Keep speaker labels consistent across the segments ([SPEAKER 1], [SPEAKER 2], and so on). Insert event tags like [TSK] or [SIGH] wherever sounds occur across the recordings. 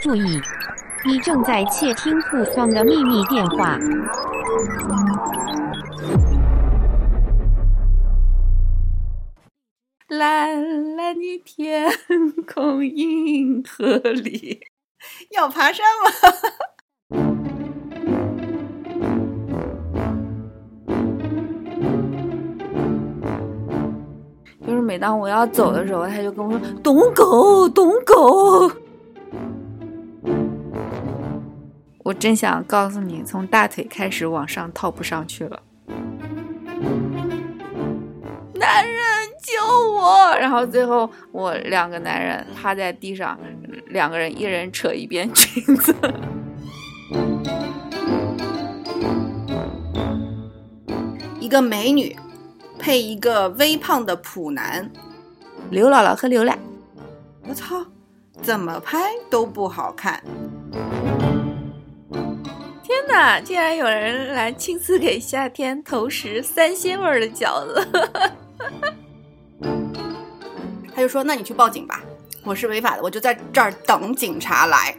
[SPEAKER 1] 注意，你正在窃听互送的秘密电话。
[SPEAKER 2] 蓝蓝的天空，银河里，[LAUGHS]
[SPEAKER 3] 要爬山吗？[LAUGHS]
[SPEAKER 2] 就是每当我要走的时候，他就跟我说：“懂狗，懂狗。”我真想告诉你，从大腿开始往上套不上去了。男人救我！然后最后我两个男人趴在地上，两个人一人扯一边裙子。[LAUGHS]
[SPEAKER 3] 一个美女配一个微胖的普男，
[SPEAKER 2] 刘姥姥和刘奶，
[SPEAKER 3] 我操，怎么拍都不好看。
[SPEAKER 2] 天哪！竟然有人来亲自给夏天投食三鲜味儿的饺子。[LAUGHS]
[SPEAKER 3] 他就说：“那你去报警吧，我是违法的，我就在这儿等警察来。”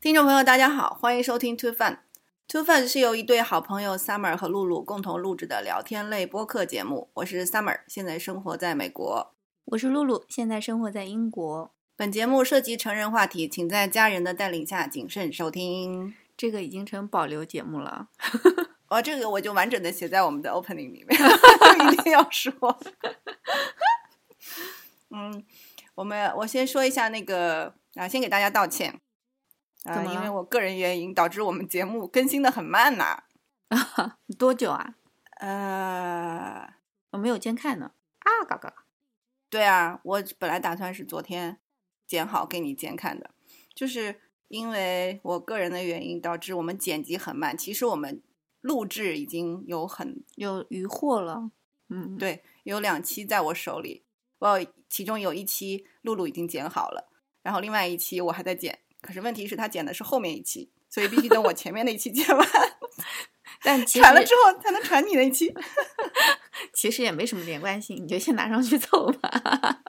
[SPEAKER 3] 听众朋友，大家好，欢迎收听 Two Fun。Two Fun 是由一对好朋友 Summer 和露露共同录制的聊天类播客节目。我是 Summer，现在生活在美国。
[SPEAKER 2] 我是露露，现在生活在英国。
[SPEAKER 3] 本节目涉及成人话题，请在家人的带领下谨慎收听。
[SPEAKER 2] 这个已经成保留节目了。[LAUGHS]
[SPEAKER 3] 哦，这个我就完整的写在我们的 opening 里面，[LAUGHS] 一定要说。[LAUGHS] 嗯，我们我先说一下那个啊，先给大家道歉啊，因为我个人原因导致我们节目更新的很慢呐。
[SPEAKER 2] 啊，多久啊？
[SPEAKER 3] 呃，
[SPEAKER 2] 我没有监看呢。啊，嘎嘎。
[SPEAKER 3] 对啊，我本来打算是昨天剪好给你监看的，就是因为我个人的原因导致我们剪辑很慢。其实我们录制已经有很
[SPEAKER 2] 有余货了。嗯，
[SPEAKER 3] 对，有两期在我手里，我其中有一期露露已经剪好了，然后另外一期我还在剪。可是问题是，他剪的是后面一期，所以必须等我前面那一期剪完，[LAUGHS]
[SPEAKER 2] 但
[SPEAKER 3] 传了之后才能传你那一期。[LAUGHS]
[SPEAKER 2] 其实也没什么连贯性，你就先拿上去凑吧。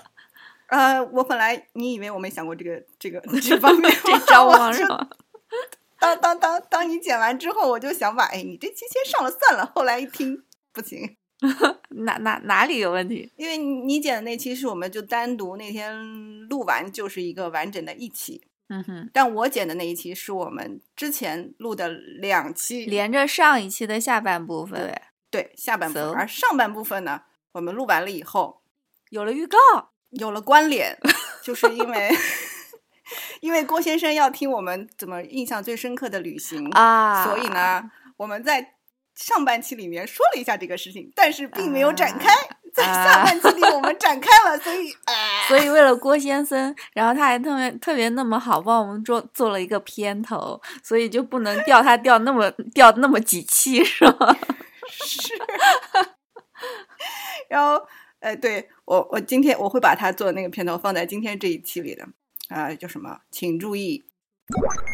[SPEAKER 3] 呃，我本来你以为我没想过这个这个 [LAUGHS] 这方面
[SPEAKER 2] 这招啊？是吗？[LAUGHS]
[SPEAKER 3] 当当当当你剪完之后，我就想把哎，你这期先上了算了。后来一听不行，[LAUGHS]
[SPEAKER 2] 哪哪哪里有问题？
[SPEAKER 3] 因为你剪的那期是我们就单独那天录完就是一个完整的一期。
[SPEAKER 2] 嗯哼，
[SPEAKER 3] 但我剪的那一期是我们之前录的两期，
[SPEAKER 2] 连着上一期的下半部分。
[SPEAKER 3] 对，下半部分，而上半部分呢，我们录完了以后
[SPEAKER 2] 有了预告，
[SPEAKER 3] 有了关联，就是因为 [LAUGHS] 因为郭先生要听我们怎么印象最深刻的旅行
[SPEAKER 2] 啊，
[SPEAKER 3] 所以呢，我们在上半期里面说了一下这个事情，但是并没有展开。在下半期里我们展开了，所以，[LAUGHS]
[SPEAKER 2] 所以为了郭先生，然后他还特别特别那么好，帮我们做做了一个片头，所以就不能掉他掉那么掉那么几期，是吧？[LAUGHS]
[SPEAKER 3] 是。然后，呃，对我我今天我会把他做的那个片头放在今天这一期里的，啊，叫什么？请注意，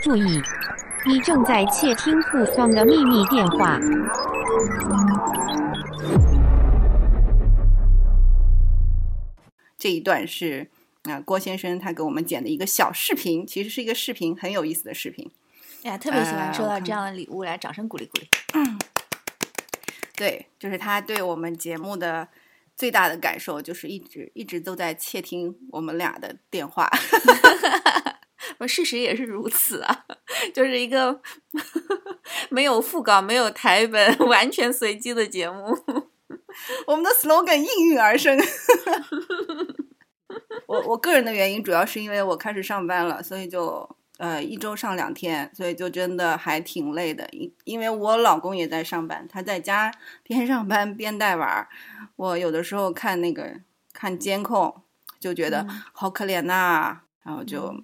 [SPEAKER 1] 注意，你正在窃听互送的秘密电话。
[SPEAKER 3] 这一段是啊，郭先生他给我们剪的一个小视频，其实是一个视频，很有意思的视频。
[SPEAKER 2] 哎呀，特别喜欢收到这样的礼物，来掌声鼓励鼓励。
[SPEAKER 3] 嗯，[CLEARS THROAT] 对，就是他对我们节目的最大的感受，就是一直一直都在窃听我们俩的电话。[LAUGHS]
[SPEAKER 2] 事实也是如此啊，就是一个没有副稿、没有台本、完全随机的节目。
[SPEAKER 3] 我们的 slogan 应运而生。[LAUGHS] 我我个人的原因主要是因为我开始上班了，所以就呃一周上两天，所以就真的还挺累的。因因为我老公也在上班，他在家边上班边带娃。我有的时候看那个看监控，就觉得好可怜呐，然后就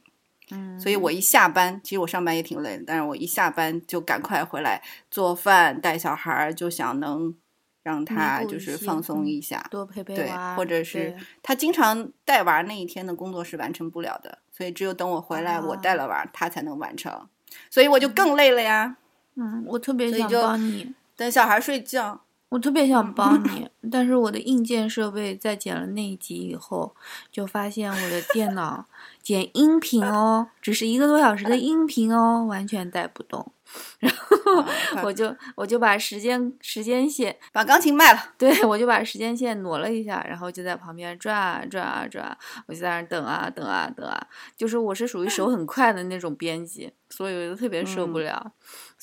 [SPEAKER 2] 嗯，
[SPEAKER 3] 所以我一下班，其实我上班也挺累的，但是我一下班就赶快回来做饭带小孩，就想能。让他就是放松一下，
[SPEAKER 2] 多陪陪
[SPEAKER 3] 娃，或者是他经常带娃那一天的工作是完成不了的，所以只有等我回来，我带了娃，他才能完成，所以我就更累了呀。
[SPEAKER 2] 嗯，我特别想帮你。
[SPEAKER 3] 等小孩睡觉，
[SPEAKER 2] 我特别想帮你，但是我的硬件设备在剪了那一集以后，就发现我的电脑剪音频哦，只是一个多小时的音频哦，完全带不动。然后我就我就把时间时间线，
[SPEAKER 3] 把钢琴卖了。
[SPEAKER 2] 对我就把时间线挪了一下，然后就在旁边转啊转啊转，我就在那儿等啊等啊等啊，就是我是属于手很快的那种编辑，所以我就特别受不
[SPEAKER 3] 嗯
[SPEAKER 2] 了。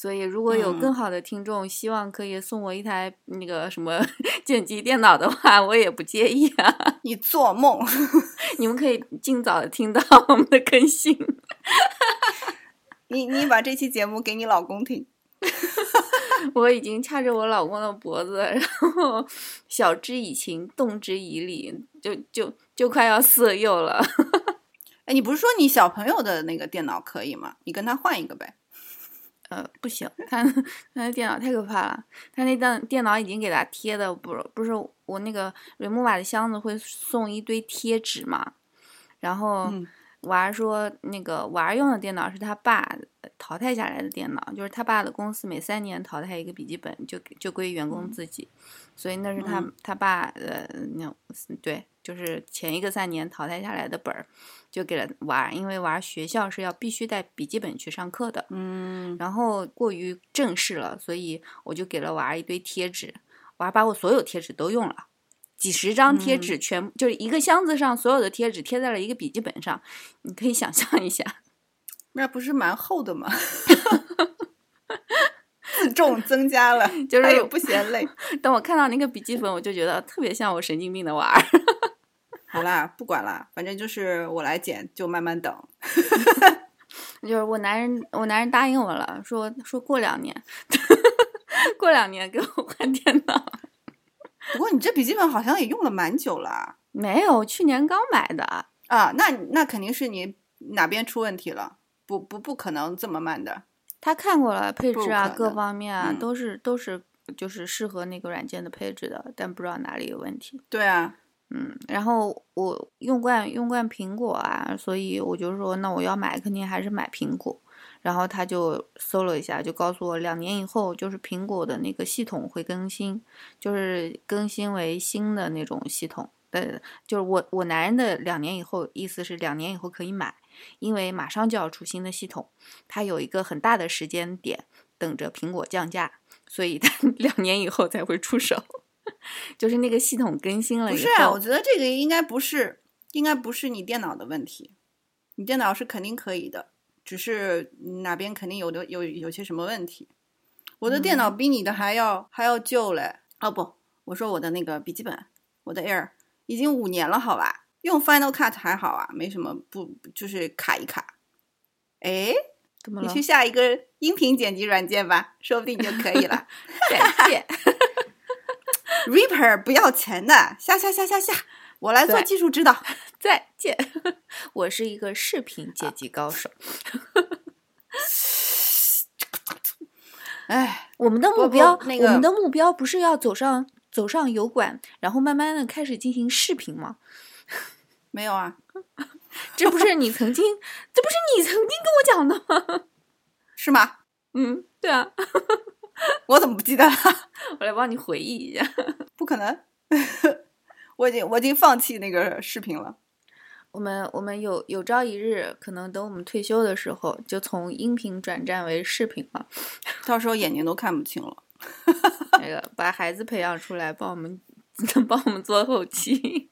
[SPEAKER 2] 所以如果有
[SPEAKER 3] 嗯
[SPEAKER 2] 更好的听众希望可以送我一台那个什么 [LAUGHS] 剪辑电脑的话，我也不介意啊。[LAUGHS]
[SPEAKER 3] 你做梦！[LAUGHS]
[SPEAKER 2] 你们可以尽早的听到我们的更新。
[SPEAKER 3] 你你把这期节目给你老公听。
[SPEAKER 2] 我已经掐着我老公的脖子，然后晓之以情，动之以理，就就就快要色诱了。
[SPEAKER 3] 哎，你不是说你小朋友的那个电脑可以吗？你跟他换一个呗。
[SPEAKER 2] 呃，不行，他他那电脑太可怕了。他那电电脑已经给他贴的，不是不是我那个瑞木瓦的箱子会送一堆贴纸嘛，然后
[SPEAKER 3] 嗯。
[SPEAKER 2] 娃儿说那个娃儿用的电脑是他爸呃淘汰下来的电脑，就是他爸的公司每三年淘汰一个笔记本，就给就归员工自己，所以那是他、
[SPEAKER 3] 嗯。
[SPEAKER 2] 他爸呃那对，就是前一个三年淘汰下来的本儿，就给了娃儿，因为娃儿学校是要必须带笔记本去上课的。
[SPEAKER 3] 嗯，
[SPEAKER 2] 然后过于正式了，所以我就给了娃儿一堆贴纸，娃儿把我所有贴纸都用了，几十张贴
[SPEAKER 3] 嗯
[SPEAKER 2] 纸全、就是一个箱子上所有的贴纸贴在了一个笔记本上，你可以想象一下，[LAUGHS]
[SPEAKER 3] 那不是蛮厚的吗？自重 [LAUGHS] 增加了，
[SPEAKER 2] 就是
[SPEAKER 3] 不嫌累。[LAUGHS]
[SPEAKER 2] 当我看到那个笔记本，我就觉得特别像我神经病的娃儿。
[SPEAKER 3] 好啦，不管啦，反正就是我来剪，就慢慢等。[LAUGHS]
[SPEAKER 2] 就是我男人，我男人答应我了，说说过两年，[LAUGHS] 过两年给我换电脑。
[SPEAKER 3] 不过你这笔记本好像也用了蛮久了啊
[SPEAKER 2] 没有，去年刚买的。
[SPEAKER 3] 啊，那那肯定是你哪边出问题了，不不不可能这么慢的。
[SPEAKER 2] 他看过了配置啊，各方面啊，
[SPEAKER 3] 嗯
[SPEAKER 2] 都是都是就是适合那个软件的配置的，但不知道哪里有问题。
[SPEAKER 3] 对啊，
[SPEAKER 2] 嗯，然后我用惯用惯苹果啊，所以我就说那我要买，肯定还是买苹果。然后他就搜了一下，就告诉我两年以后就是苹果的那个系统会更新，就是更新为新的那种系统。呃，就是我我男人的两年以后，意思是两年以后可以买，因为马上就要出新的系统，它有一个很大的时间点等着苹果降价，所以它 [LAUGHS] 两年以后才会出手。就是那个系统更新了，
[SPEAKER 3] 不是啊，我觉得这个应该不是，应该不是你电脑的问题，你电脑是肯定可以的，只是哪边肯定有的有有些什么问题。我的电脑比你的还要、还要旧嘞。哦不，我说我的那个笔记本，我的 Air 已经五年了，好吧？用 Final Cut 还好啊，没什么不就是卡一卡。哎，
[SPEAKER 2] 怎么了？
[SPEAKER 3] 你去下一个音频剪辑软件吧，说不定就可以了。[LAUGHS]
[SPEAKER 2] 再见。[LAUGHS]
[SPEAKER 3] Reaper 不要钱的，下下下下下，我来做技术指导。[LAUGHS]
[SPEAKER 2] 再见，[LAUGHS] 我是一个视频剪辑高手。
[SPEAKER 3] 哎，
[SPEAKER 2] 我们的目标，
[SPEAKER 3] 那个
[SPEAKER 2] 我们的目标不是要走上走上油管，然后慢慢的开始进行视频吗？
[SPEAKER 3] 没有啊，
[SPEAKER 2] 这不是你曾经，这不是你曾经跟我讲的吗？
[SPEAKER 3] 是吗？
[SPEAKER 2] 嗯，对啊，[LAUGHS]
[SPEAKER 3] 我怎么不记得了？[LAUGHS]
[SPEAKER 2] 我来帮你回忆一下。[LAUGHS]
[SPEAKER 3] 不可能，我已经我已经放弃那个视频了。
[SPEAKER 2] 我们我们有有朝一日，可能等我们退休的时候，就从音频转战为视频了。
[SPEAKER 3] 到时候眼睛都看不清了。
[SPEAKER 2] 那个把孩子培养出来，帮我们帮我们做后期。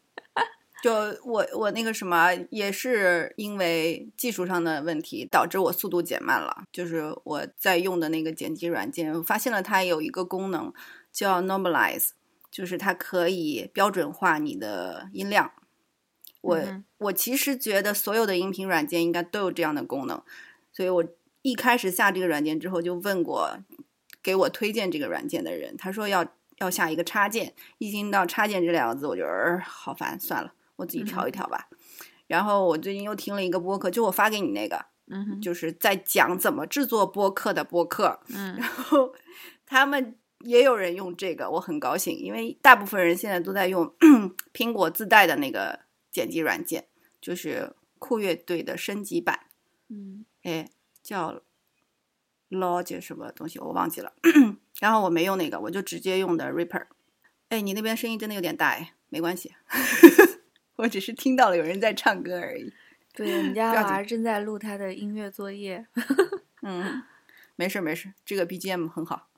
[SPEAKER 3] 就我我那个什么，也是因为技术上的问题，导致我速度减慢了。就是我在用的那个剪辑软件，我发现了它有一个功能叫 Normalize，就是它可以标准化你的音量。我、
[SPEAKER 2] 嗯
[SPEAKER 3] 我其实觉得所有的音频软件应该都有这样的功能，所以我一开始下这个软件之后就问过给我推荐这个软件的人，他说要要下一个插件，一听到插件这两个字，我就呃好烦，算了，我自己调一调吧。然后我最近又听了一个播客，就我发给你那个，
[SPEAKER 2] 嗯，
[SPEAKER 3] 就是在讲怎么制作播客的播客，
[SPEAKER 2] 嗯
[SPEAKER 3] 然后他们也有人用这个，我很高兴，因为大部分人现在都在用 [CLEARS THROAT] 苹果自带的那个剪辑软件，就是酷乐队的升级版，
[SPEAKER 2] 嗯
[SPEAKER 3] 哎，叫 Logic 什么东西我忘记了。然后我没用那个，我就直接用的 Reaper。哎，你那边声音真的有点大哎，没关系，我只是听到了有人在唱歌而已。
[SPEAKER 2] 对我们家娃正在录他的音乐作业。[LAUGHS]
[SPEAKER 3] 嗯，没事没事，这个 BGM 很好。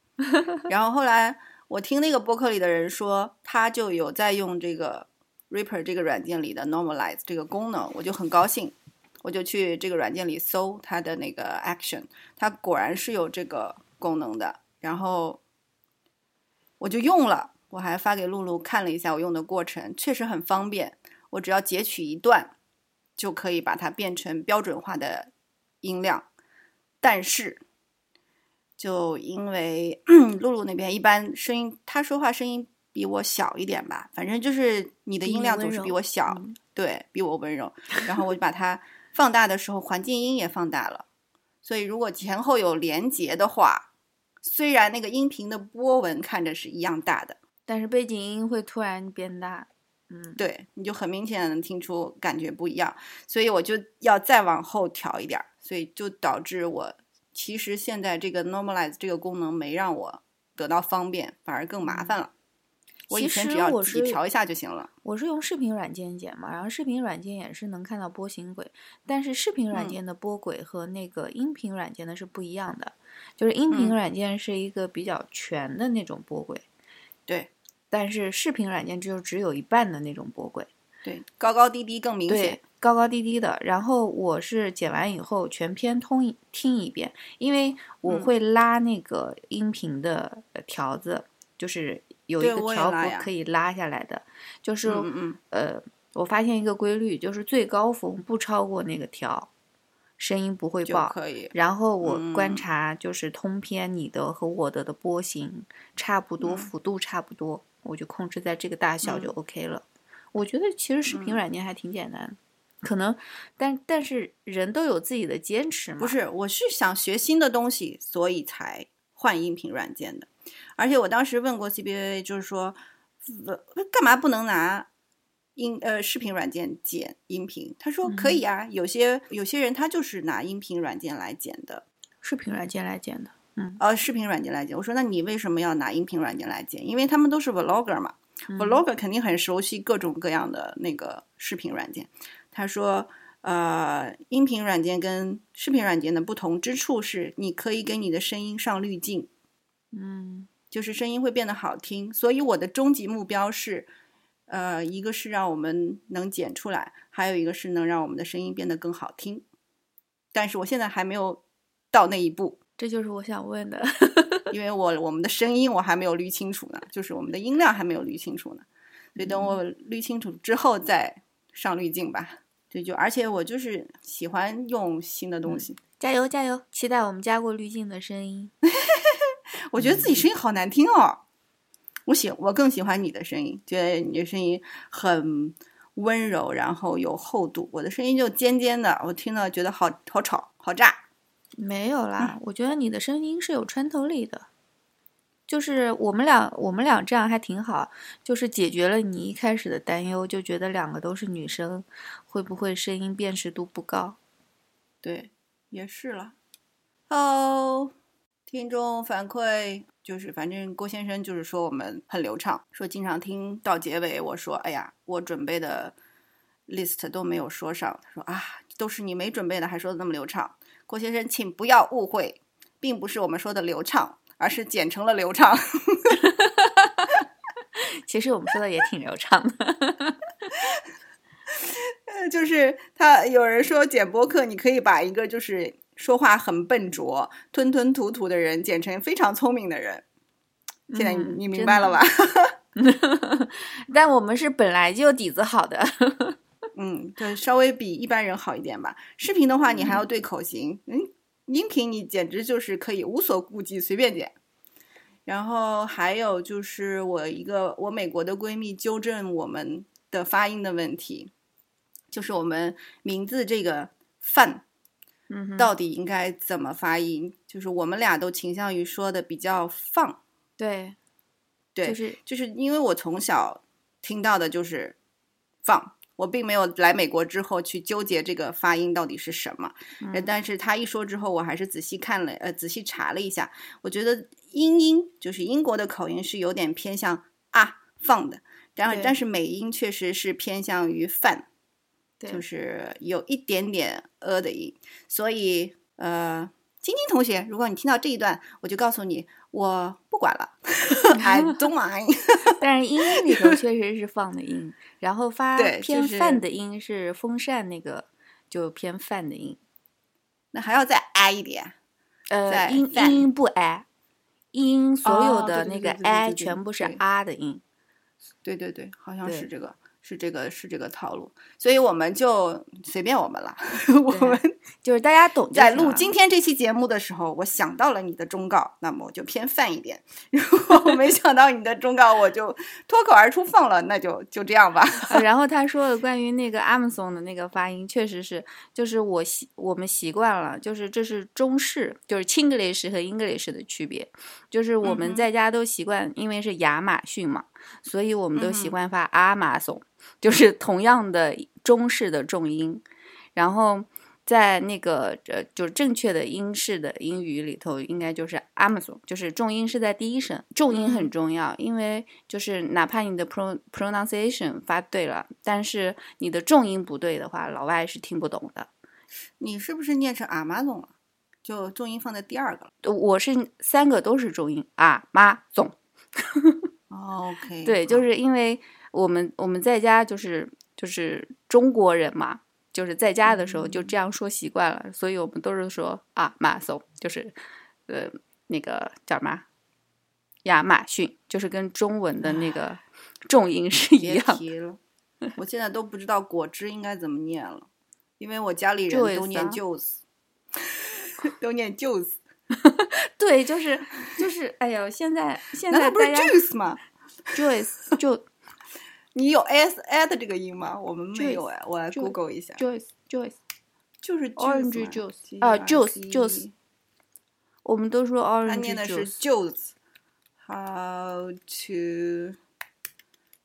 [SPEAKER 3] 然后后来我听那个播客里的人说，他就有在用这个 Reaper 这个软件里的 Normalize 这个功能，我就很高兴，我就去这个软件里搜它的那个 Action，它果然是有这个功能的。然后我就用了，我还发给露露看了一下我用的过程，确实很方便。我只要截取一段，就可以把它变成标准化的音量。但是，就因为 [CLEARS THROAT] 露露那边一般声音，她说话声音比我小一点吧，反正就是你的音量总是比我小，
[SPEAKER 2] 嗯
[SPEAKER 3] 对比我温柔。[LAUGHS] 然后我就把它放大的时候，环境音也放大了。所以如果前后有连接的话，虽然那个音频的波纹看着是一样大的，
[SPEAKER 2] 但是背景音会突然变大。嗯，
[SPEAKER 3] 对，你就很明显的能听出感觉不一样，所以我就要再往后调一点儿，所以就导致我其实现在这个 normalize 这个功能没让我得到方便，反而更麻烦了。我以前只要自己调一下就行了。
[SPEAKER 2] 我是用视频软件剪嘛，然后视频软件也是能看到波形轨，但是视频软
[SPEAKER 3] 嗯。
[SPEAKER 2] 件的波轨和那个音频软件的是不一样的，就是音频
[SPEAKER 3] 嗯。
[SPEAKER 2] 软件是一个比较全的那种波轨，
[SPEAKER 3] 对
[SPEAKER 2] 但是视频软件就只有一半的那种波轨，
[SPEAKER 3] 对，高高低低更明
[SPEAKER 2] 对
[SPEAKER 3] 显。，
[SPEAKER 2] 高高低低的。然后我是剪完以后全篇通一听一遍，因为我
[SPEAKER 3] 嗯
[SPEAKER 2] 会拉那个音频的呃条子，就是有一个条幅可以拉下来的，就是
[SPEAKER 3] 嗯
[SPEAKER 2] 呃，我发现一个规律，就是最高峰不超过那个条，声音不会爆。
[SPEAKER 3] 可以。
[SPEAKER 2] 然后我观
[SPEAKER 3] 嗯
[SPEAKER 2] 察，就是通篇你的和我的的波形差不多，
[SPEAKER 3] 嗯
[SPEAKER 2] 幅度差不多，我就控制在这个大小就
[SPEAKER 3] 嗯
[SPEAKER 2] OK 了。我觉得其实视频
[SPEAKER 3] 嗯
[SPEAKER 2] 软件还挺简单，可能，但但是人都有自己的坚持嘛。
[SPEAKER 3] 不是，我是想学新的东西，所以才换音频软件的。而且我当时问过 CBA，就是说，呃干嘛不能拿音呃视频软件剪音频？他说可以啊，有些有些人他就是拿音频软件来剪的，
[SPEAKER 2] 视频软件来剪的，
[SPEAKER 3] 呃，视频软件来剪。我说那你为什么要拿音频软件来剪？因为他们都是 vlogger 嘛、v l o g g e r 肯定很熟悉各种各样的那个视频软件。他说，呃，音频软件跟视频软件的不同之处是，你可以给你的声音上滤镜，
[SPEAKER 2] 嗯
[SPEAKER 3] 就是声音会变得好听。所以我的终极目标是，呃，一个是让我们能剪出来，还有一个是能让我们的声音变得更好听。但是我现在还没有到那一步，
[SPEAKER 2] 这就是我想问的。
[SPEAKER 3] 因为我我们的声音我还没有捋清楚呢，就是我们的音量还没有捋清楚呢，所以等我捋清楚之后再上滤镜吧。对，就而且我就是喜欢用新的东西，
[SPEAKER 2] 加油加油！期待我们加过滤镜的声音。[LAUGHS]
[SPEAKER 3] 我觉得自己声音好难听哦。我喜我更喜欢你的声音，觉得你的声音很温柔，然后有厚度。我的声音就尖尖的，我听了觉得好好吵，好炸。
[SPEAKER 2] 没有啦，
[SPEAKER 3] 嗯
[SPEAKER 2] 我觉得你的声音是有穿透力的，就是我们俩我们俩这样还挺好，就是解决了你一开始的担忧，就觉得两个都是女生，会不会声音辨识度不高？
[SPEAKER 3] 对，也是了。哦，听众反馈就是，反正郭先生就是说我们很流畅，说经常听到结尾，我说哎呀，我准备的 list 都没有说上。他说啊，都是你没准备的，还说的那么流畅。郭先生，请不要误会，并不是我们说的流畅，而是剪成了流畅。[LAUGHS]
[SPEAKER 2] 其实我们说的也挺流畅的。
[SPEAKER 3] 呃就是他有人说剪播客，你可以把一个就是说话很笨拙、吞吞吐吐的人剪成非常聪明的人。现在你明白了吧？[LAUGHS] [LAUGHS]
[SPEAKER 2] 但我们是本来就底子好的，
[SPEAKER 3] 嗯，对，稍微比一般人好一点吧。视频的话，你还要对口型，嗯，音频你简直就是可以无所顾忌，随便剪。然后还有就是我一个我美国的闺蜜纠正我们的发音的问题，就是我们名字这个饭
[SPEAKER 2] 嗯，
[SPEAKER 3] 到底应该怎么发音？就是我们俩都倾向于说的比较放，
[SPEAKER 2] 对，
[SPEAKER 3] 对，
[SPEAKER 2] 就是
[SPEAKER 3] 就是因为我从小听到的就是放，我并没有来美国之后去纠结这个发音到底是什么。但是他一说之后，我还是仔细看了，呃，仔细查了一下，我觉得英音就是英国的口音是有点偏向啊放的。然后但是美音确实是偏向于泛，就是有一点点呃的音，所以呃，晶晶同学，如果你听到这一段，我就告诉你，我不管了，[LAUGHS] I don't mind。[LAUGHS]
[SPEAKER 2] 但是音里头确实是放的音，然后发
[SPEAKER 3] 对
[SPEAKER 2] 偏泛的音是风扇那个就偏泛的音，
[SPEAKER 3] 那还要再 i 一点，
[SPEAKER 2] 呃，
[SPEAKER 3] 在
[SPEAKER 2] 音音不 i，音所有
[SPEAKER 3] 哦
[SPEAKER 2] 的那个
[SPEAKER 3] 对对对对对
[SPEAKER 2] a
[SPEAKER 3] 对对
[SPEAKER 2] 全部是
[SPEAKER 3] 对
[SPEAKER 2] 啊的音，
[SPEAKER 3] 对对对，好像是这个，是这个，是这个套路，所以我们就随便我们了，[LAUGHS] 我们
[SPEAKER 2] 就是大家懂
[SPEAKER 3] 在录今。天这期节目的时候，我想到了你的忠告，那么我就偏泛一点；[LAUGHS] 如果我没想到你的忠告，我就脱口而出放了，那就就这样吧。
[SPEAKER 2] 呃 [LAUGHS] 然后他说的关于那个 Amazon 的那个发音，确实是，就是我习我们习惯了，就是这是中式，就是 Chinglish 和 English 的区别，就是我们在家都习惯，因为是亚马逊嘛，所以我们都习惯发 Amazon，、就是同样的中式的重音，然后。在那个呃，就是正确的英式的英语里头，应该就是 Amazon，就是重音是在第一声，重音很
[SPEAKER 3] 嗯
[SPEAKER 2] 重要，因为就是哪怕你的 pro pronunciation 发对了，但是你的重音不对的话，老外是听不懂的。
[SPEAKER 3] 你是不是念成 Amazon 了？就重音放在第二个了。
[SPEAKER 2] 呃我是三个都是重音啊，妈总，
[SPEAKER 3] 哦 OK，
[SPEAKER 2] 对，就是因为我们我们在家就是就是中国人嘛，就是在家的时候就这样说习惯了，所以我们都是说啊马松，就是呃那个叫什么亚马逊，就是跟中文的那个重音是一
[SPEAKER 3] 别
[SPEAKER 2] 样。
[SPEAKER 3] 提了，我现在都不知道果汁应该怎么念了，因为我家里人都念
[SPEAKER 2] 啊
[SPEAKER 3] juice，、[LAUGHS] 都念 juice，[LAUGHS]
[SPEAKER 2] 对，就是就是，哎呦，现在现
[SPEAKER 3] 在不是
[SPEAKER 2] 在大家
[SPEAKER 3] juice 吗？
[SPEAKER 2] Joyce 就
[SPEAKER 3] 你有 s a 的这个音吗？我们没有
[SPEAKER 2] Juice，
[SPEAKER 3] 哎，我来 Google 一下
[SPEAKER 2] ，Joyce Joyce，
[SPEAKER 3] 就是
[SPEAKER 2] Orange
[SPEAKER 3] juice
[SPEAKER 2] juice，
[SPEAKER 3] 嘛
[SPEAKER 2] 啊，juice juice，我们都说 orange
[SPEAKER 3] 念的是 juice，juice。How to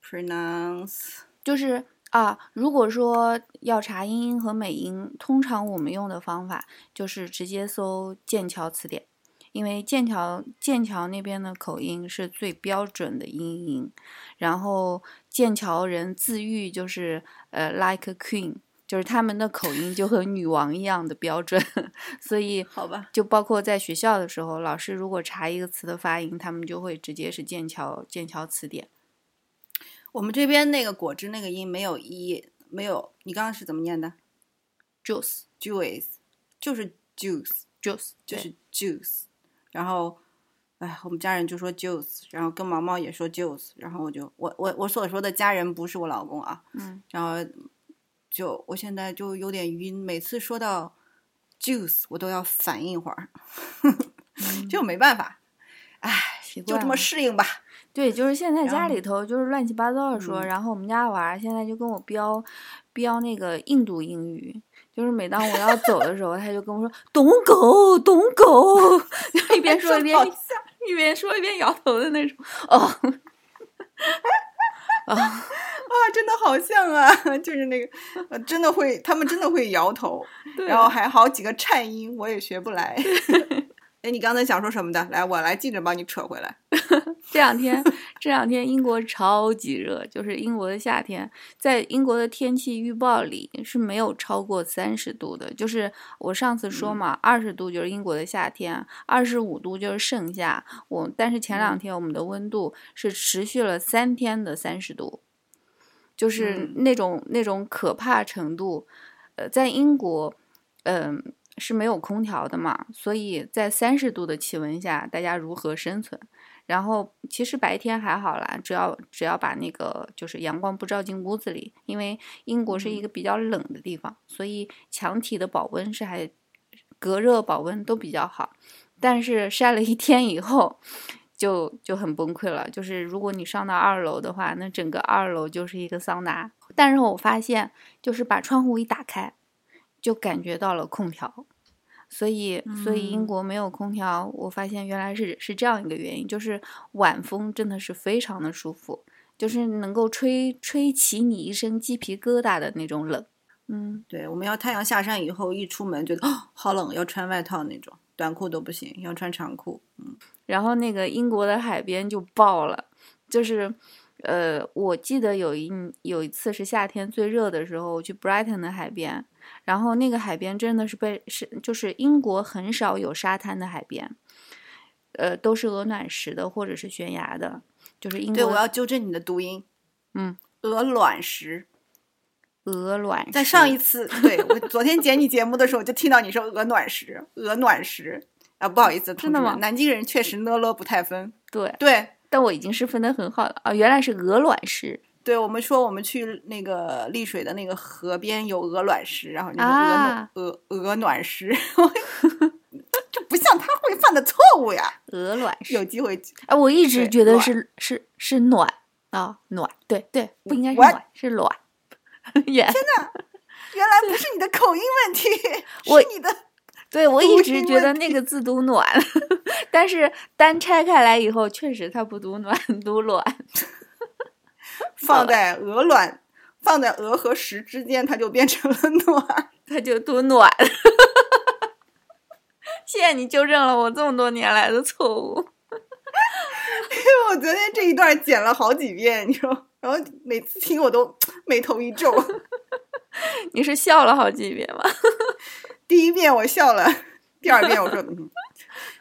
[SPEAKER 3] pronounce？
[SPEAKER 2] 就是啊，如果说要查英音和美音，通常我们用的方法就是直接搜剑桥词典，因为剑桥剑桥那边的口音是最标准的英音，然后剑桥人自喻就是呃 like a queen，就是他们的口音就和女王一样的标准，[LAUGHS] 所以
[SPEAKER 3] 好吧，
[SPEAKER 2] 就包括在学校的时候，老师如果查一个词的发音，他们就会直接是剑桥剑桥词典。
[SPEAKER 3] 我们这边那个果汁那个音没有一，没有。你刚刚是怎么念的 juice？juice，就是
[SPEAKER 2] juice，juice
[SPEAKER 3] 就是 juice。然后，哎，我们家人就说 juice，然后跟毛毛也说 juice，然后我就我我我所说的家人不是我老公啊，
[SPEAKER 2] 嗯，
[SPEAKER 3] 然后就我现在就有点晕，每次说到 juice 我都要反应一会儿，[LAUGHS] 就没办法，哎，就这么适应吧。
[SPEAKER 2] 对，就是现在家里头就是乱七八糟的说，
[SPEAKER 3] 嗯。
[SPEAKER 2] 然后我们家娃现在就跟我标标那个印度英语，就是每当我要走的时候，他就跟我说“懂狗，懂狗”，就一边说一边一边说一边摇头的那种。哦，啊，
[SPEAKER 3] 啊，真的好像啊，就是那个，呃真的会，他们真的会摇头，
[SPEAKER 2] 对
[SPEAKER 3] 然后还好几个颤音，我也学不来。[LAUGHS] 哎，你刚才想说什么的？来，我来记着帮你扯回来。[LAUGHS]
[SPEAKER 2] 这两天，这两天英国超级热，就是英国的夏天，在英国的天气预报里是没有超过三十度的。就是我上次说嘛，二十度就是英国的夏天，二十五度就是盛夏。我但是前两天我们的温度是持续了三天的三十度，就是
[SPEAKER 3] 嗯
[SPEAKER 2] 那种、那种可怕程度。呃，在英国，嗯、是没有空调的嘛，所以在三十度的气温下，大家如何生存？然后其实白天还好啦，只要只要把那个就是阳光不照进屋子里，因为英国是一个比较冷的地方，所以墙体的保温是还隔热保温都比较好。但是晒了一天以后，就就很崩溃了。就是如果你上到二楼的话，那整个二楼就是一个桑拿。但是我发现，就是把窗户一打开，就感觉到了空调。所以，所以英
[SPEAKER 3] 嗯
[SPEAKER 2] 国没有空调，我发现原来是是这样一个原因，就是晚风真的是非常的舒服，就是能够吹吹起你一身鸡皮疙瘩的那种冷。嗯，
[SPEAKER 3] 对，我们要太阳下山以后一出门觉得、哦、好冷，要穿外套那种，短裤都不行，要穿长裤。
[SPEAKER 2] 嗯然后那个英国的海边就爆了，就是，呃，我记得有一有一次是夏天最热的时候，我去 Brighton 的海边，然后那个海边真的是被是就是英国很少有沙滩的海边，呃，都是鹅卵石的或者是悬崖的，就是英
[SPEAKER 3] 对，我要纠正你的读音，
[SPEAKER 2] 嗯，
[SPEAKER 3] 鹅卵石。
[SPEAKER 2] 鹅卵石。
[SPEAKER 3] 在上一次，对我昨天剪你节目的时候，就听到你说鹅卵石，鹅卵石啊，不好意思，同
[SPEAKER 2] 真的吗
[SPEAKER 3] 志南京人确实呢了不太分。
[SPEAKER 2] 对，
[SPEAKER 3] 对，
[SPEAKER 2] 但我已经是分的很好了啊，原来是鹅卵石
[SPEAKER 3] 对，我们说我们去那个丽水的那个河边有鹅卵石，然后那个鹅鹅鹅卵石，[LAUGHS] 这不像他会犯的错误呀。
[SPEAKER 2] 鹅卵石。
[SPEAKER 3] 有机会，
[SPEAKER 2] 哎，我一直觉得是是是卵啊，卵，对对，不应该是？暖，是卵。也
[SPEAKER 3] 原来不是你的口音问题，
[SPEAKER 2] 我
[SPEAKER 3] 是你的
[SPEAKER 2] 对我一直觉得那个字读暖，[LAUGHS] 但是单拆开来以后，确实它不读暖，读卵。[LAUGHS] [LAUGHS]
[SPEAKER 3] 放在鹅卵，放在鹅和石之间，它就变成了 [LAUGHS] 卵。[LAUGHS]
[SPEAKER 2] 它就多暖。谢谢你纠正了我这么多年来的错误。
[SPEAKER 3] 因为我昨天这一段剪了好几遍，你说，然后每次听我都 [TSK] 眉头一皱。
[SPEAKER 2] 你是笑了好几遍吗？
[SPEAKER 3] 第一遍我笑了，第二遍我说，嗯，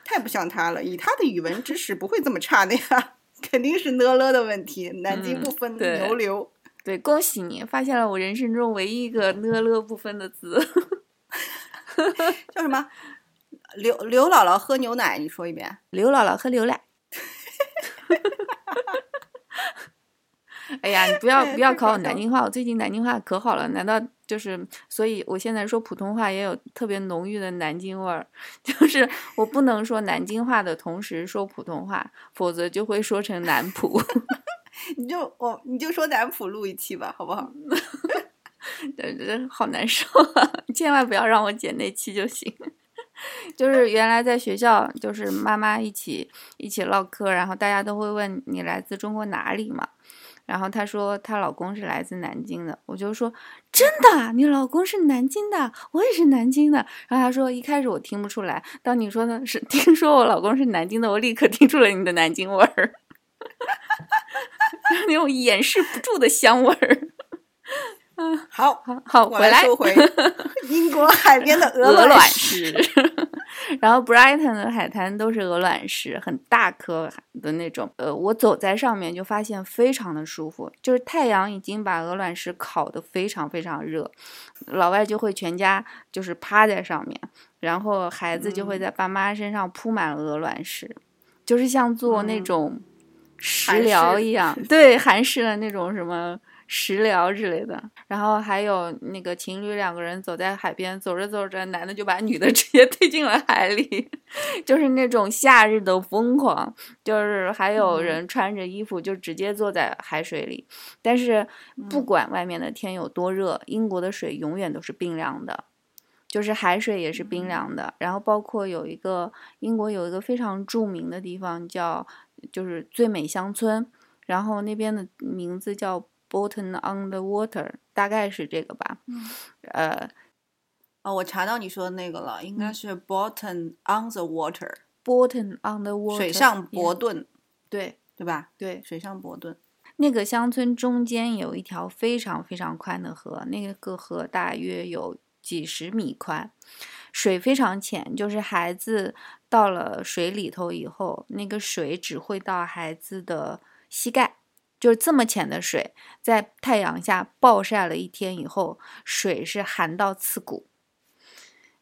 [SPEAKER 3] 太不像他了，以他的语文知识不会这么差的呀，肯定是呢了的问题，南京不分
[SPEAKER 2] 嗯对
[SPEAKER 3] 牛流。
[SPEAKER 2] 对，恭喜你发现了我人生中唯一一个呢了不分的字。[LAUGHS]
[SPEAKER 3] 叫什么？刘刘姥姥喝牛奶，你说一遍。
[SPEAKER 2] 刘姥姥喝牛奶。[LAUGHS] 哎呀，你不要不要考我南京话，我最近南京话可好了。难道就是，所以我现在说普通话也有特别浓郁的南京味儿，[LAUGHS] 就是我不能说南京话的同时说普通话，否则就会说成南普。[LAUGHS]
[SPEAKER 3] 你就我你就说南普录一期吧，好不好？[LAUGHS]
[SPEAKER 2] 这这好难受啊！千万不要让我剪那期就行。就是原来在学校，就是妈妈一起一起唠嗑，然后大家都会问你来自中国哪里嘛。然后她说她老公是来自南京的，我就说真的，你老公是南京的，我也是南京的。然后她说一开始我听不出来，当你说的是 [LAUGHS] 听说我老公是南京的，我立刻听出了你的南京味儿，[LAUGHS] 那种掩饰不住的香味儿。
[SPEAKER 3] 好，
[SPEAKER 2] 好好
[SPEAKER 3] 我
[SPEAKER 2] 回来 [LAUGHS]
[SPEAKER 3] 英国海边的鹅
[SPEAKER 2] 鹅卵
[SPEAKER 3] 石。[LAUGHS]
[SPEAKER 2] 然后 Brighton 的海滩都是鹅卵石，很大颗的那种。呃，我走在上面就发现非常的舒服，就是太阳已经把鹅卵石烤得非常非常热，老外就会全家就是趴在上面，然后孩子就会在爸妈身上铺满了鹅卵石，就是像做那
[SPEAKER 3] 嗯
[SPEAKER 2] 种食疗一样，[LAUGHS] 对韩式的那种什么。食疗之类的，然后还有那个情侣两个人走在海边，走着走着，男的就把女的 [LAUGHS] 直接推进了海里，[LAUGHS] 就是那种夏日的疯狂。就是还有
[SPEAKER 3] 嗯
[SPEAKER 2] 人穿着衣服就直接坐在海水里，但是不
[SPEAKER 3] 嗯
[SPEAKER 2] 管外面的天有多热，英国的水永远都是冰凉的。就是海水也是冰凉的，然后包括有一个英国有一个非常著名的地方叫就是最美乡村，然后那边的名字叫 Bolton on the Water，大概是这个吧。
[SPEAKER 3] 嗯
[SPEAKER 2] 呃
[SPEAKER 3] 哦，我查到你说的那个了，应
[SPEAKER 2] 嗯
[SPEAKER 3] 该是 Bolton on the
[SPEAKER 2] Water，，Bolton on the Water，
[SPEAKER 3] 水上伯
[SPEAKER 2] yeah，
[SPEAKER 3] 顿，
[SPEAKER 2] 对
[SPEAKER 3] 对吧？
[SPEAKER 2] 对，
[SPEAKER 3] 水上伯顿。
[SPEAKER 2] 那个乡村中间有一条非常非常宽的河，那个河大约有几十米宽，水非常浅，就是孩子到了水里头以后，那个水只会到孩子的膝盖，就是这么浅的水，在太阳下暴晒了一天以后，水是寒到刺骨。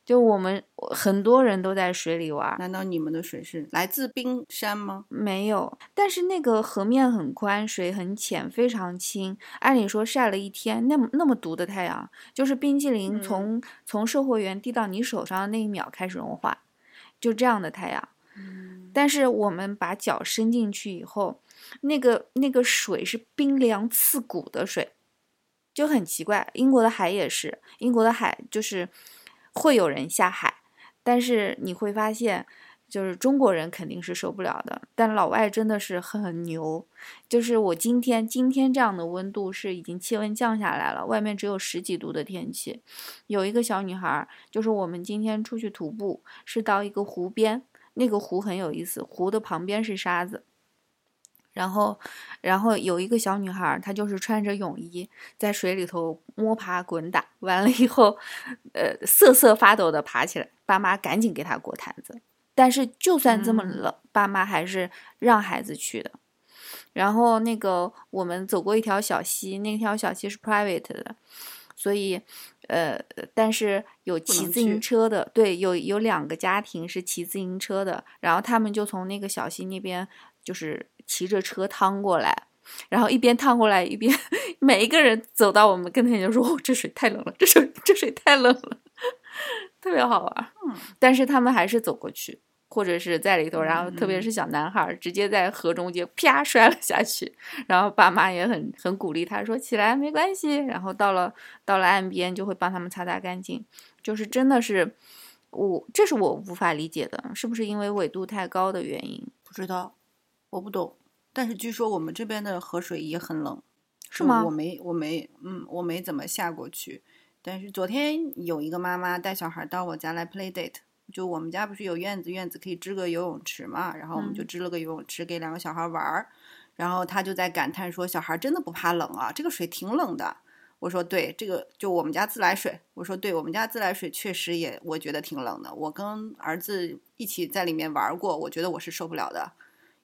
[SPEAKER 2] 就我们很多人都在水里玩，
[SPEAKER 3] 难道你们的水是来自冰山吗？
[SPEAKER 2] 没有，但是那个河面很宽，水很浅，非常清。按理说晒了一天，那么那么毒的太阳，就是冰淇淋
[SPEAKER 3] 嗯
[SPEAKER 2] 从、从售货员递到你手上的那一秒开始融化，就这样的太阳。
[SPEAKER 3] 嗯，
[SPEAKER 2] 但是我们把脚伸进去以后，那个那个水是冰凉刺骨的水，就很奇怪。英国的海也是，英国的海就是会有人下海，但是你会发现，就是中国人肯定是受不了的，但老外真的是很牛。就是我今天今天这样的温度是已经气温降下来了，外面只有十几度的天气。有一个小女孩，就是我们今天出去徒步，是到一个湖边，那个湖很有意思，湖的旁边是沙子。然后，然后有一个小女孩，她就是穿着泳衣在水里头摸爬滚打，完了以后，呃，瑟瑟发抖的爬起来，爸妈赶紧给她裹毯子。但是就算这么
[SPEAKER 3] 嗯
[SPEAKER 2] 冷，爸妈还是让孩子去的。然后那个我们走过一条小溪，那条小溪是 private 的，所以呃，但是有骑自行车的，对，有有两个家庭是骑自行车的，然后他们就从那个小溪那边就是骑着车趟过来。然后一边趟过来，一边 [LAUGHS] 每一个人走到我们跟前就说：“哦，这水太冷了，这水这水太冷了，[LAUGHS] 特别好玩。”
[SPEAKER 3] 嗯，
[SPEAKER 2] 但是他们还是走过去，或者是在里头，然后特别
[SPEAKER 3] 嗯
[SPEAKER 2] 是小男孩儿，直接在河中间啪摔了下去，然后爸妈也很很鼓励他说起来没关系，然后到了到了岸边就会帮他们擦擦干净，就是真的是我这是我无法理解的，是不是因为纬度太高的原因？
[SPEAKER 3] 不知道，我不懂。但是据说我们这边的河水也很冷，
[SPEAKER 2] 是吗
[SPEAKER 3] 我没，我没，嗯，我没怎么下过去。但是昨天有一个妈妈带小孩到我家来 play date，就我们家不是有院子，院子可以支个游泳池嘛，然后我们就
[SPEAKER 2] 嗯
[SPEAKER 3] 支了个游泳池给两个小孩玩儿。然后他就在感叹说：“小孩真的不怕冷啊，这个水挺冷的。”我说：“对，这个就我们家自来水。”我说：“对我们家自来水确实也，我觉得挺冷的。我跟儿子一起在里面玩过，我觉得我是受不了的，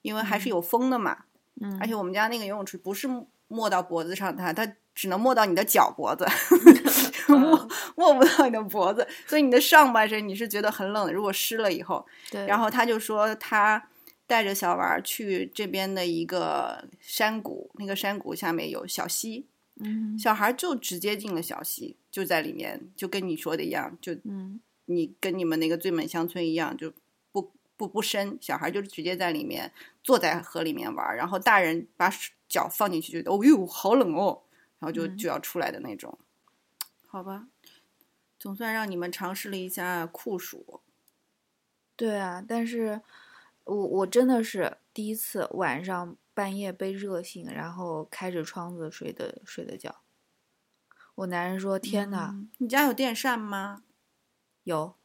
[SPEAKER 3] 因为还是有风的嘛。
[SPEAKER 2] 嗯，
[SPEAKER 3] 而且我们家那个游泳池不是没到脖子上它，它只能没到你的脚脖子，[LAUGHS] 没没不到你的脖子，所以你的上半身你是觉得很冷的。如果湿了以后，
[SPEAKER 2] 对，
[SPEAKER 3] 然后他就说他带着小娃去这边的一个山谷，那个山谷下面有小溪，
[SPEAKER 2] 嗯
[SPEAKER 3] 小孩就直接进了小溪，就在里面，就跟你说的一样，就
[SPEAKER 2] 嗯。
[SPEAKER 3] 你跟你们那个最美乡村一样，就不不不深，小孩就直接在里面坐在河里面玩，然后大人把脚放进去，觉得哦哟好冷哦，然后就
[SPEAKER 2] 嗯
[SPEAKER 3] 就要出来的那种。好吧，总算让你们尝试了一下酷暑。
[SPEAKER 2] 对啊，但是我我真的是第一次晚上半夜被热醒，然后开着窗子睡的睡的觉。我男人说：“天呐，
[SPEAKER 3] 嗯你家有电扇吗？
[SPEAKER 2] 有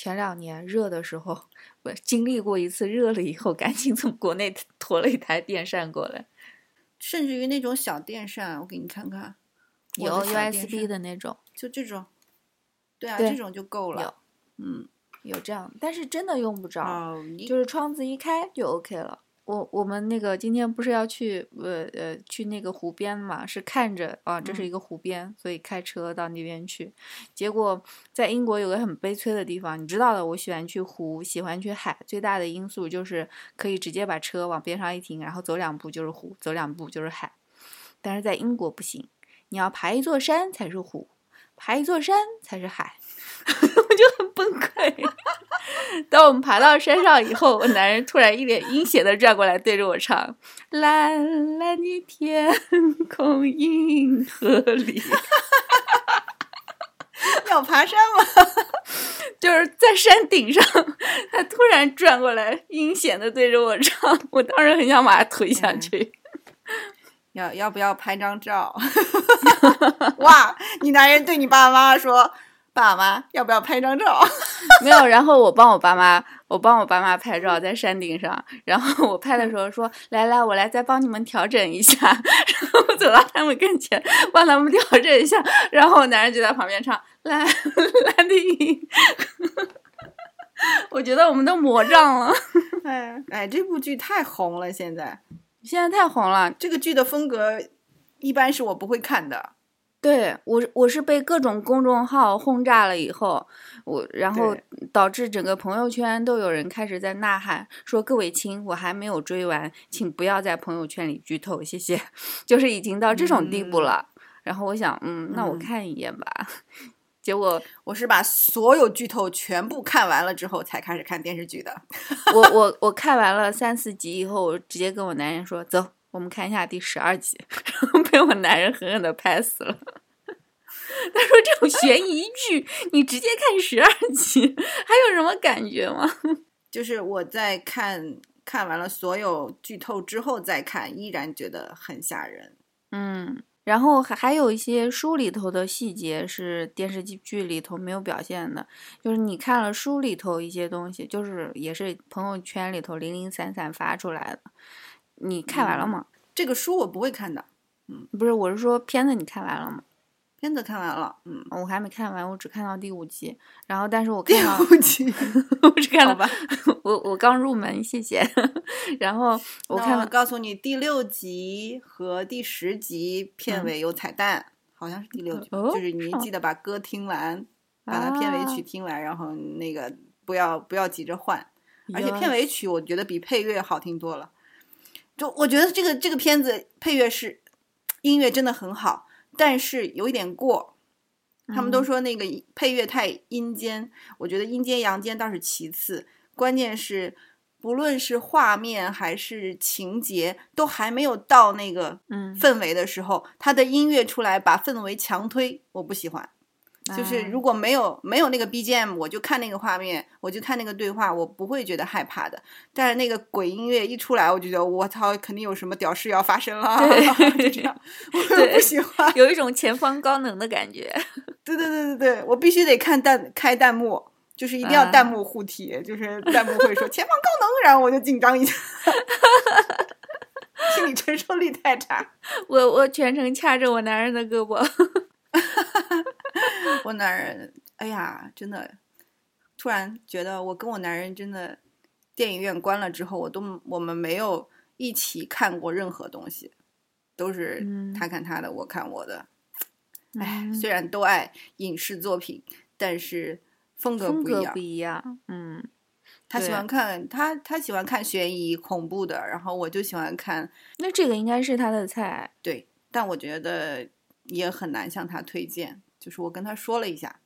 [SPEAKER 2] 前两年热的时候，我经历过一次热了以后，赶紧从国内 [LAUGHS] 驮了一台电扇过来，
[SPEAKER 3] 甚至于那种小电扇，我给你看看，
[SPEAKER 2] 有 USB 的那种，
[SPEAKER 3] 就这种。对啊，
[SPEAKER 2] 对
[SPEAKER 3] 这种就够了。嗯，
[SPEAKER 2] 有这样，但是真的用不着。
[SPEAKER 3] 哦，
[SPEAKER 2] 就是窗子一开就 OK 了。我我们那个今天不是要去呃呃去那个湖边嘛，是看着啊，这是
[SPEAKER 3] 嗯
[SPEAKER 2] 一个湖边，所以开车到那边去。结果在英国有个很悲催的地方，你知道的，我喜欢去湖，喜欢去海，最大的因素就是可以直接把车往边上一停，然后走两步就是湖，走两步就是海。但是在英国不行，你要爬一座山才是湖，爬一座山才是海，我就很崩溃。[LAUGHS] 当我们爬到山上以后，我男人突然一脸阴险的转过来对着我唱：“蓝蓝的天空，银河里。[LAUGHS]
[SPEAKER 3] 要爬山吗？”
[SPEAKER 2] 就是在山顶上，他突然转过来，阴险的对着我唱，我当时很想把他推下去。[LAUGHS]
[SPEAKER 3] 要要不要拍张照？哇，你男人对你爸爸妈妈说：“爸妈，要不要拍张照 [LAUGHS]
[SPEAKER 2] 没有，然后我帮我爸妈，我帮我爸妈拍照在山顶上，然后我拍的时候说：“来来，我来再帮你们调整一下。[LAUGHS] ”然后我走到他们跟前，帮他们调整一下，然后我男人就在旁边唱：“来来的云。[LAUGHS] ”我觉得我们都魔障了，？”
[SPEAKER 3] 哎哎，这部剧太红了，现在
[SPEAKER 2] 现在太红了。
[SPEAKER 3] 这个剧的风格一般是我不会看的。
[SPEAKER 2] 对我，我是被各种公众号轰炸了以后，我然后导致整个朋友圈都有人开始在呐喊，说各位亲，我还没有追完，请不要在朋友圈里剧透，谢谢。[LAUGHS] 就是已经到这种地步
[SPEAKER 3] 嗯
[SPEAKER 2] 了。然后我想，嗯，那我
[SPEAKER 3] 嗯
[SPEAKER 2] 看一眼吧。[LAUGHS] 结果
[SPEAKER 3] 我是把所有剧透全部看完了之后才开始看电视剧的。
[SPEAKER 2] 我我我看完了三四集以后，我直接跟我男人说，走，我们看一下第十二集，然 [LAUGHS] 后被我男人狠狠的拍死了。[LAUGHS] 他说：“这种悬疑剧，你直接看十二集，还有什么感觉吗 [LAUGHS]
[SPEAKER 3] 就是我在看看完了所有剧透之后再看，依然觉得很吓人。？”
[SPEAKER 2] 嗯，然后还还有一些书里头的细节是电视剧里头没有表现的，就是你看了书里头一些东西，就是也是朋友圈里头零零散散发出来的。你看完了吗？
[SPEAKER 3] 这个书我不会看的，嗯
[SPEAKER 2] 不是，我是说片子你看完了吗？
[SPEAKER 3] 片子看完了，嗯，
[SPEAKER 2] 我还没看完，我只看到第五集。然后，但是我
[SPEAKER 3] 第
[SPEAKER 2] 看到，
[SPEAKER 3] 五集，[LAUGHS]
[SPEAKER 2] 我只看了
[SPEAKER 3] 好吧，[LAUGHS]
[SPEAKER 2] 我我刚入门，谢谢。[LAUGHS] 然后我看了，
[SPEAKER 3] 告诉你，第六集和第十集片
[SPEAKER 2] 嗯
[SPEAKER 3] 尾有彩蛋，好像是第六集，
[SPEAKER 2] 哦
[SPEAKER 3] 就是你记得把歌听完，把它片尾曲
[SPEAKER 2] 啊
[SPEAKER 3] 听完，然后那个不要不要急着换，而且片尾曲我觉得比配乐好听多了。就我觉得这个这个片子配乐是音乐真的很好，但是有一点过。他们都
[SPEAKER 2] 嗯
[SPEAKER 3] 说那个配乐太阴间，我觉得阴间阳间倒是其次，关键是不论是画面还是情节，都还没有到那个
[SPEAKER 2] 嗯，
[SPEAKER 3] 氛围的时候，它的音乐出来把氛围强推，我不喜欢。就是
[SPEAKER 2] 啊
[SPEAKER 3] 如果没有没有那个 BGM，我就看那个画面，我就看那个对话，我不会觉得害怕的。但是那个鬼音乐一出来，我就觉得我操，肯定有什么屌事要发生了，
[SPEAKER 2] 对 [LAUGHS]
[SPEAKER 3] 就 [LAUGHS] 这样，我
[SPEAKER 2] 对
[SPEAKER 3] 不喜欢。
[SPEAKER 2] 有一种前方高能的感觉。[LAUGHS]
[SPEAKER 3] 对对对对对，我必须得看弹开弹幕，就是一定要弹
[SPEAKER 2] 啊
[SPEAKER 3] 幕护体，就是弹幕会说前方高能，然后我就紧张一下，心理承受力太差。
[SPEAKER 2] 我我全程掐着我男人的胳膊。[LAUGHS]
[SPEAKER 3] 我男人，哎呀，真的，突然觉得我跟我男人真的，电影院关了之后，我都我们没有一起看过任何东西，都是
[SPEAKER 2] 嗯
[SPEAKER 3] 他看他的，我看我的。哎、
[SPEAKER 2] 嗯
[SPEAKER 3] 虽然都爱影视作品，但是风格不一样
[SPEAKER 2] 不。一样，嗯，
[SPEAKER 3] 他喜欢看他他喜欢看悬疑恐怖的，然后我就喜欢看
[SPEAKER 2] 那这个应该是他的菜。
[SPEAKER 3] 对，但我觉得也很难向他推荐。就是我跟他说了一下，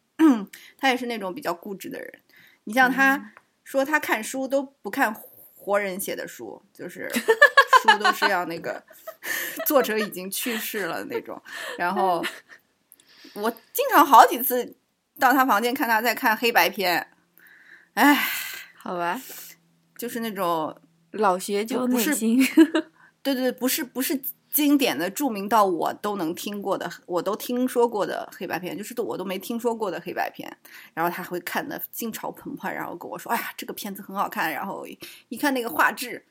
[SPEAKER 3] 他也是那种比较固执的人。你像他说他看书都不看活人写的书，就是书都是要那个作者已经去世了那种。然后我经常好几次到他房间看他在看黑白片，哎，
[SPEAKER 2] 好吧，
[SPEAKER 3] 就是那种
[SPEAKER 2] 老学究内心。[LAUGHS]
[SPEAKER 3] 对对，不是不是经典的、著名到我都能听过的，我都听说过的黑白片，就是都我都没听说过的黑白片。然后他会看的心潮澎湃，然后跟我说：“哎呀，这个片子很好看。”然后一看那个画质，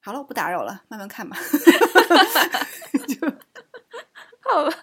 [SPEAKER 3] 好了，我不打扰了，慢慢看吧。[LAUGHS]
[SPEAKER 2] 就 [LAUGHS] 好吧。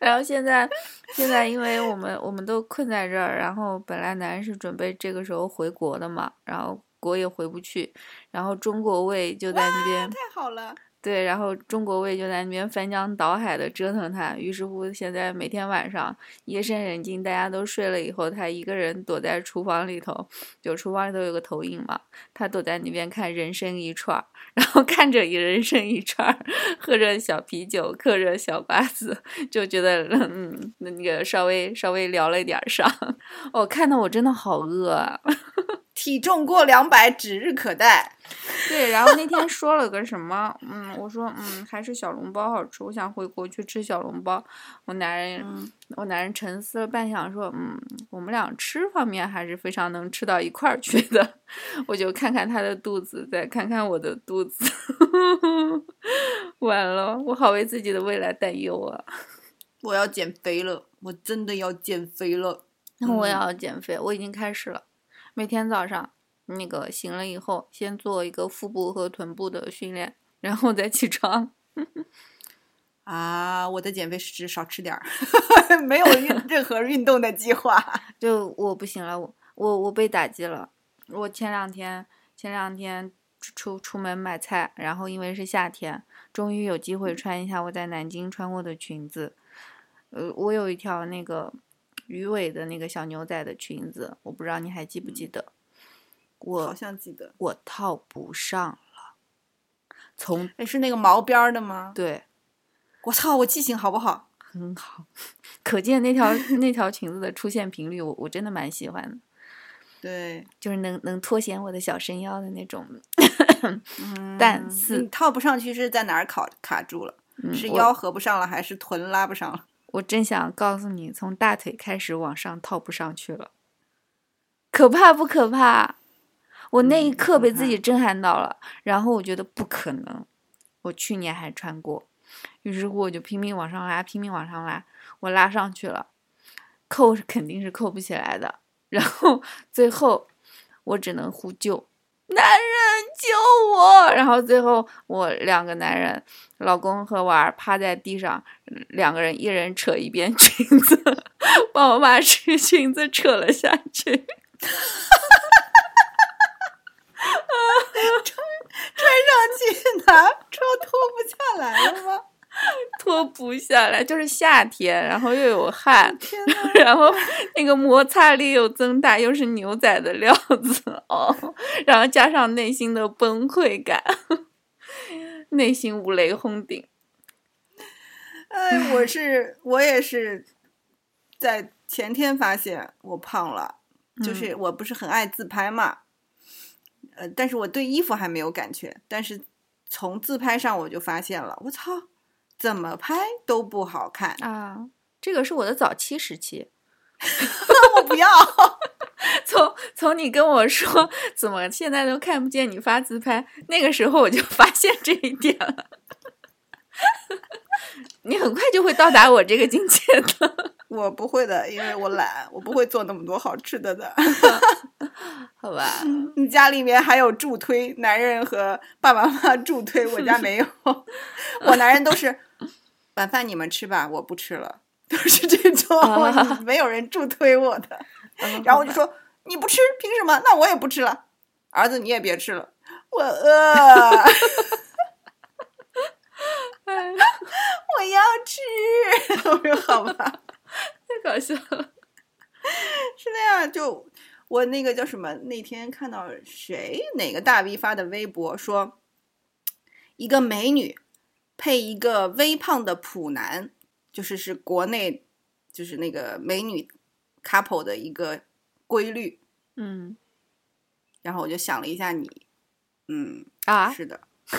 [SPEAKER 2] 然后现在，现在因为我们我们都困在这儿，然后本来男人是准备这个时候回国的嘛，然后国也回不去，然后中国卫就在那边
[SPEAKER 3] 太好了，
[SPEAKER 2] 对，然后中国卫就在那边翻江倒海的折腾他，于是乎现在每天晚上夜深人静，大家都睡了以后，他一个人躲在厨房里头，就厨房里头有个投影嘛，他躲在那边看人生一串儿，[LAUGHS] 然后看着一人生一串儿，喝着小啤酒，嗑着小瓜子，就觉得嗯，那个稍微稍微聊了一点儿伤，[LAUGHS] 哦，看得我真的好饿啊。
[SPEAKER 3] 体重过两百指日可待。
[SPEAKER 2] 对，然后那天说了个什么，嗯，我说嗯，还是小笼包好吃，我想回国去吃小笼包。我男人，
[SPEAKER 3] 嗯
[SPEAKER 2] 我男人沉思了半晌，说，嗯，我们俩吃方面还是非常能吃到一块儿去的。[LAUGHS] 我就看看他的肚子，再看看我的肚子，[LAUGHS] 完了，我好为自己的未来担忧啊。
[SPEAKER 3] 我要减肥了，我真的要减肥了。
[SPEAKER 2] 那我要减肥，我已经开始了，每天早上那个醒了以后，先做一个腹部和臀部的训练，然后再起床。[LAUGHS]
[SPEAKER 3] 啊，我的减肥是指少吃点儿，[LAUGHS] 没有运任何运动的计划。[LAUGHS]
[SPEAKER 2] 就我不行了，我我我被打击了。我前两天前两天出出出门买菜，然后因为是夏天，终于有机会穿一下我在南京穿过的裙子。呃，我有一条那个鱼尾的那个小牛仔的裙子，我不知道你还记不记得？
[SPEAKER 3] 好
[SPEAKER 2] 我
[SPEAKER 3] 像记得，
[SPEAKER 2] 我套不上了，从
[SPEAKER 3] 哎，是那个毛边儿的吗？
[SPEAKER 2] 对
[SPEAKER 3] 我操，我记性好不好？
[SPEAKER 2] 很好，[LAUGHS] 可见那条 [LAUGHS] 那条裙子的出现频率，我我真的蛮喜欢的，
[SPEAKER 3] 对，
[SPEAKER 2] 就是能能凸显我的小身腰的那种。
[SPEAKER 3] 嗯
[SPEAKER 2] 但是
[SPEAKER 3] 你套不上去是在哪儿卡卡住了？
[SPEAKER 2] 嗯
[SPEAKER 3] 是腰合不上了，还是臀拉不上了？
[SPEAKER 2] 我真想告诉你，从大腿开始往上套不上去了，可怕不可怕？我那一
[SPEAKER 3] 嗯
[SPEAKER 2] 刻被自己震撼到了，然后我觉得不可能，我去年还穿过，于是乎我就拼命往上拉，拼命往上拉，我拉上去了，扣是肯定是扣不起来的，然后最后我只能呼救，男人救我！[LAUGHS] 然后最后我两个男人，老公和娃儿趴在地上，两个人一人扯一边裙子，[LAUGHS] 帮我把这裙子扯了下去。
[SPEAKER 3] 哈 [LAUGHS] 穿穿上去哪穿脱不下来了吗？[LAUGHS] [LAUGHS]
[SPEAKER 2] 脱不下来，就是夏天，然后又有汗，
[SPEAKER 3] 天，[LAUGHS]
[SPEAKER 2] 然后那个摩擦力又增大，又是牛仔的料子哦，然后加上内心的崩溃感，内心五雷轰顶。
[SPEAKER 3] 哎，我是我也是在前天发现我胖了，就是我不是很爱自拍嘛，呃，但是我对衣服还没有感觉，但是从自拍上我就发现了，我操，怎么拍都不好看，
[SPEAKER 2] 啊，这个是我的早期时期，[LAUGHS]
[SPEAKER 3] 我不要，[LAUGHS]
[SPEAKER 2] 从从你跟我说怎么现在都看不见你发自拍，那个时候我就发现这一点了。[LAUGHS] 你很快就会到达我这个境界的，
[SPEAKER 3] 我不会的，因为我懒，我不会做那么多好吃的的。[LAUGHS]
[SPEAKER 2] 好吧？[LAUGHS]
[SPEAKER 3] 你家里面还有助推，男人和爸爸妈妈助推，我家没有。[LAUGHS] 我男人都是晚饭你们吃吧，我不吃了，都是这种，
[SPEAKER 2] 啊
[SPEAKER 3] 没有人助推我的。然后我就说你不吃，凭什么？那我也不吃了。儿子你也别吃了，我饿，
[SPEAKER 2] 哎，
[SPEAKER 3] 我要吃。我说好吧，
[SPEAKER 2] 太搞笑了。[LAUGHS]
[SPEAKER 3] 是那样。就我那个叫什么？那天看到谁哪个大 V 发的微博说，一个美女配一个微胖的普男，就是是国内就是那个美女 couple 的一个规律。
[SPEAKER 2] 嗯
[SPEAKER 3] 然后我就想了一下你，嗯，
[SPEAKER 2] 啊，
[SPEAKER 3] 是的。[LAUGHS]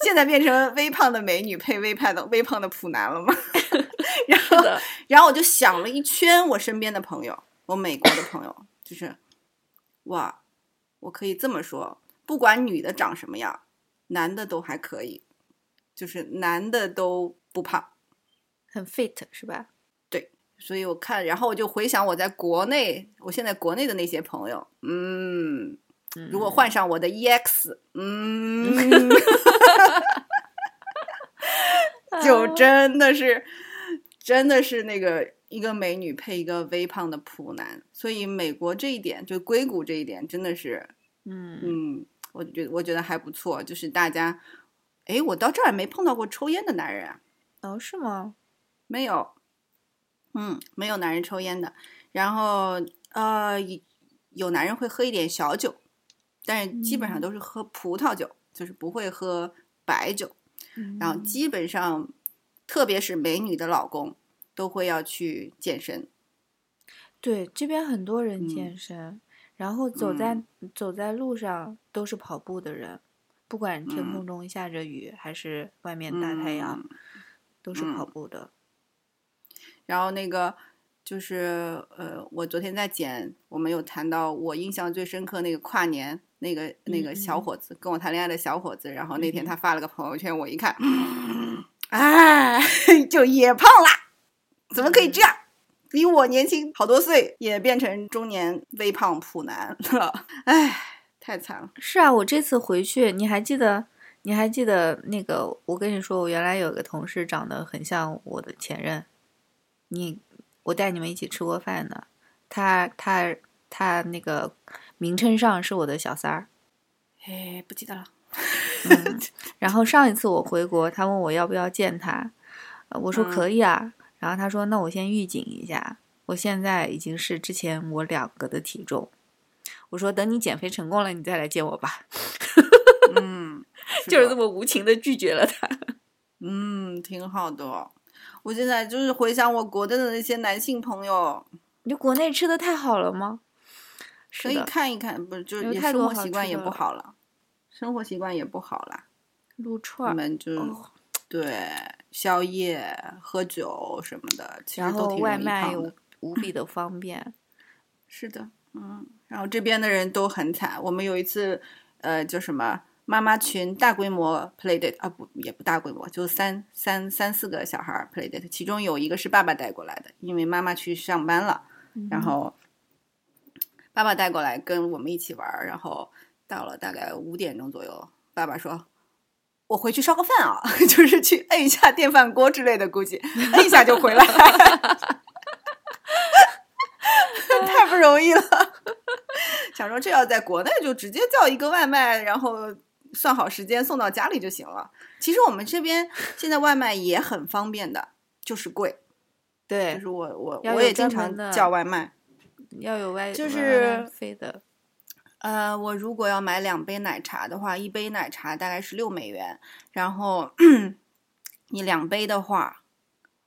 [SPEAKER 3] 现在变成微胖的美女配微胖的微胖的普男了吗？[LAUGHS] [LAUGHS] 然后，然后我就想了一圈我身边的朋友，我美国的朋友，就是哇，我可以这么说，不管女的长什么样，男的都还可以，就是男的都不胖。
[SPEAKER 2] 很 fit 是吧？
[SPEAKER 3] 对所以我看，然后我就回想我在国内，我现在国内的那些朋友，嗯，如果换上我的 EX，嗯，[LAUGHS] 就真的是，真的是那个一个美女配一个微胖的普男，所以美国这一点，就硅谷这一点，真的是，
[SPEAKER 2] 嗯
[SPEAKER 3] 嗯，我觉我觉得还不错，就是大家，哎，我到这儿也没碰到过抽烟的男人啊，
[SPEAKER 2] 哦是吗？
[SPEAKER 3] 没有，嗯，没有男人抽烟的。然后呃，有有男人会喝一点小酒，但是基本上
[SPEAKER 2] 嗯
[SPEAKER 3] 都是喝葡萄酒，就是不会喝白酒。然后
[SPEAKER 2] 嗯
[SPEAKER 3] 基本上，特别是美女的老公，都会要去健身。
[SPEAKER 2] 对这边很多人
[SPEAKER 3] 嗯。
[SPEAKER 2] 健身，然后走在、走在路上都是跑步的人，不管天
[SPEAKER 3] 嗯。
[SPEAKER 2] 空中下着雨、还是外面大太阳，
[SPEAKER 3] 嗯
[SPEAKER 2] 都是跑
[SPEAKER 3] 嗯。
[SPEAKER 2] 步的。
[SPEAKER 3] 然后那个就是呃，我昨天在剪，我们有谈到我印象最深刻那个跨年那个那个小
[SPEAKER 2] 嗯。
[SPEAKER 3] 伙子、跟我谈恋爱的小伙子，然后那天他发了个朋友圈，我一看，[LAUGHS] 哎，[LAUGHS] 就也胖啦，怎么可以这样？比我年轻好多岁，也变成中年微胖普男了，哎，太惨了。
[SPEAKER 2] 是啊，我这次回去，你还记得？你还记得那个？我跟你说，我原来有个同事长得很像我的前任，你我带你们一起吃过饭的，他他他那个名称上是我的小三儿。
[SPEAKER 3] 哎，不记得了。
[SPEAKER 2] 嗯，[LAUGHS] 然后上一次我回国，他问我要不要见他，呃我说
[SPEAKER 3] 嗯
[SPEAKER 2] 可以啊。然后他说那我先预警一下，我现在已经是之前我两个的体重。我说等你减肥成功了，你再来见我吧。
[SPEAKER 3] 嗯，[LAUGHS]
[SPEAKER 2] 就是这么无情的拒绝了他。
[SPEAKER 3] 嗯，挺好的。我现在就是回想我国内的那些男性朋友，
[SPEAKER 2] 你就国内吃的太好了吗？
[SPEAKER 3] 可以，看一看，不是就
[SPEAKER 2] 有
[SPEAKER 3] 也生活习惯也不好了，生活习惯也不好啦。
[SPEAKER 2] 撸串儿，
[SPEAKER 3] 们就、
[SPEAKER 2] 哦
[SPEAKER 3] 对宵夜、喝酒什么的，其实都挺
[SPEAKER 2] 外卖。无比的方便。[COUGHS]
[SPEAKER 3] 是的，嗯，然后这边的人都很惨。我们有一次，呃，叫什么妈妈群大规模 play date 啊，不也不大规模，就三三三四个小孩 play date，其中有一个是爸爸带过来的，因为妈妈去上班了，然
[SPEAKER 2] 嗯
[SPEAKER 3] 后爸爸带过来跟我们一起玩儿，然后到了大概五点钟左右，爸爸说：“我回去烧个饭啊，[LAUGHS] 就是去摁一下电饭锅之类的，估计摁一下就回来，[LAUGHS] 太不容易了。想说这要在国内就直接叫一个外卖，然后算好时间送到家里就行了。其实我们这边现在外卖也很方便的，就是贵。
[SPEAKER 2] 对
[SPEAKER 3] 就，是我我我也经常叫外卖。
[SPEAKER 2] 要有外
[SPEAKER 3] 就是。呃，我如果要买两杯奶茶的话，一杯奶茶大概是六美元，然后 [CLEARS THROAT] 你两杯的话，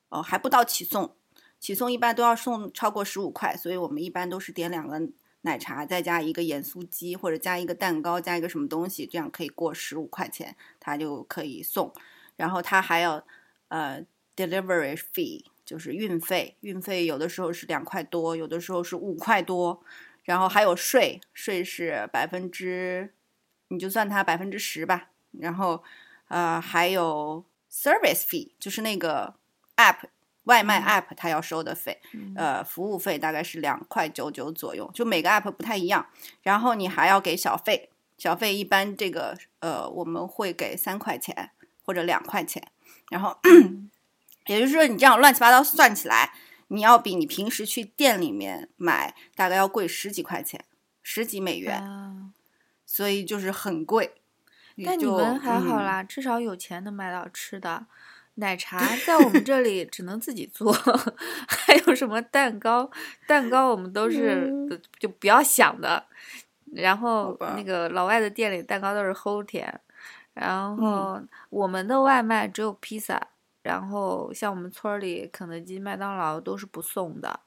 [SPEAKER 3] 哦还不到起送，起送一般都要送超过十五块，所以我们一般都是点两个奶茶，再加一个盐酥鸡或者加一个蛋糕，加一个什么东西，这样可以过十五块钱，它就可以送。然后它还有呃 delivery fee，就是运费，运费有的时候是两块多，有的时候是五块多。然后还有税，税是百分之，你就算它百分之十吧。然后，呃，还有 service fee，就是那个 app 外卖 app 它要收的费，呃，服务费大概是两块九九左右，就每个 app 不太一样。然后你还要给小费，小费一般这个呃我们会给三块钱或者两块钱。然后，[CLEARS THROAT] 也就是说你这样乱七八糟算起来。你要比你平时去店里面买大概要贵十几块钱，十几美元，
[SPEAKER 2] 啊
[SPEAKER 3] 所以就是很贵。
[SPEAKER 2] 但你们还好
[SPEAKER 3] 嗯
[SPEAKER 2] 啦，至少有钱能买到吃的。奶茶在我们这里 [LAUGHS] 只能自己做，还有什么蛋糕？蛋糕我们都是、
[SPEAKER 3] 嗯
[SPEAKER 2] 就不要想的。然后那个老外的店里蛋糕都是齁甜，然
[SPEAKER 3] 嗯
[SPEAKER 2] 后我们的外卖只有披萨，然后像我们村儿里肯德基、麦当劳都是不送的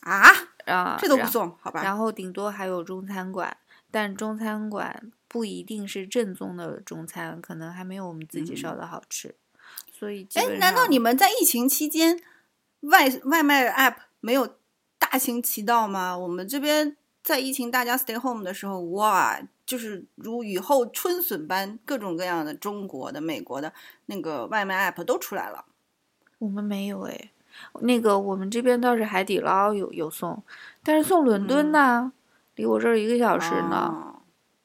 [SPEAKER 3] 啊，
[SPEAKER 2] 啊，
[SPEAKER 3] 这都不送，好吧？
[SPEAKER 2] 然后顶多还有中餐馆，但中餐馆不一定是正宗的中餐，可能还没有我们自己烧的好吃。所以
[SPEAKER 3] 哎，难道你们在疫情期间外外卖 app 没有大行其道吗？我们这边在疫情大家 stay home 的时候，哇，就是如雨后春笋般，各种各样的中国的、美国的那个外卖 app 都出来了。
[SPEAKER 2] 我们没有哎，那个我们这边倒是海底捞有有送，但是送伦敦
[SPEAKER 3] 嗯
[SPEAKER 2] 呢，离我这儿一个小时呢。
[SPEAKER 3] 哦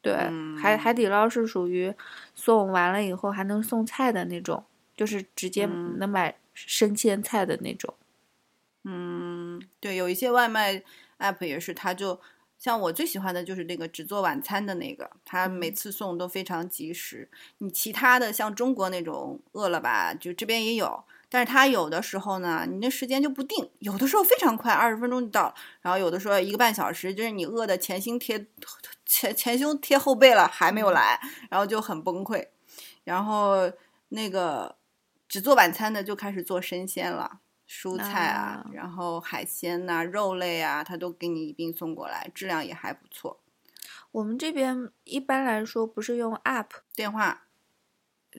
[SPEAKER 2] 对，海海底捞是属于送完了以后还能送菜的那种，就是直接
[SPEAKER 3] 嗯
[SPEAKER 2] 能买生鲜菜的那种。
[SPEAKER 3] 嗯，对，有一些外卖 app 也是，它就像我最喜欢的就是那个只做晚餐的那个，他每
[SPEAKER 2] 嗯
[SPEAKER 3] 次送都非常及时。你其他的像中国那种饿了吧，就这边也有，但是他有的时候呢，你那时间就不定，有的时候非常快，二十分钟就到了，然后有的时候一个半小时，就是你饿的前胸贴 [LAUGHS] 前前胸贴后背了还没有来，然后就很崩溃。然后那个只做晚餐的就开始做生鲜了。蔬菜啊，
[SPEAKER 2] 啊
[SPEAKER 3] 然后海鲜呐、肉类啊，它都给你一并送过来，质量也还不错。
[SPEAKER 2] 我们这边一般来说不是用 app，
[SPEAKER 3] 电话，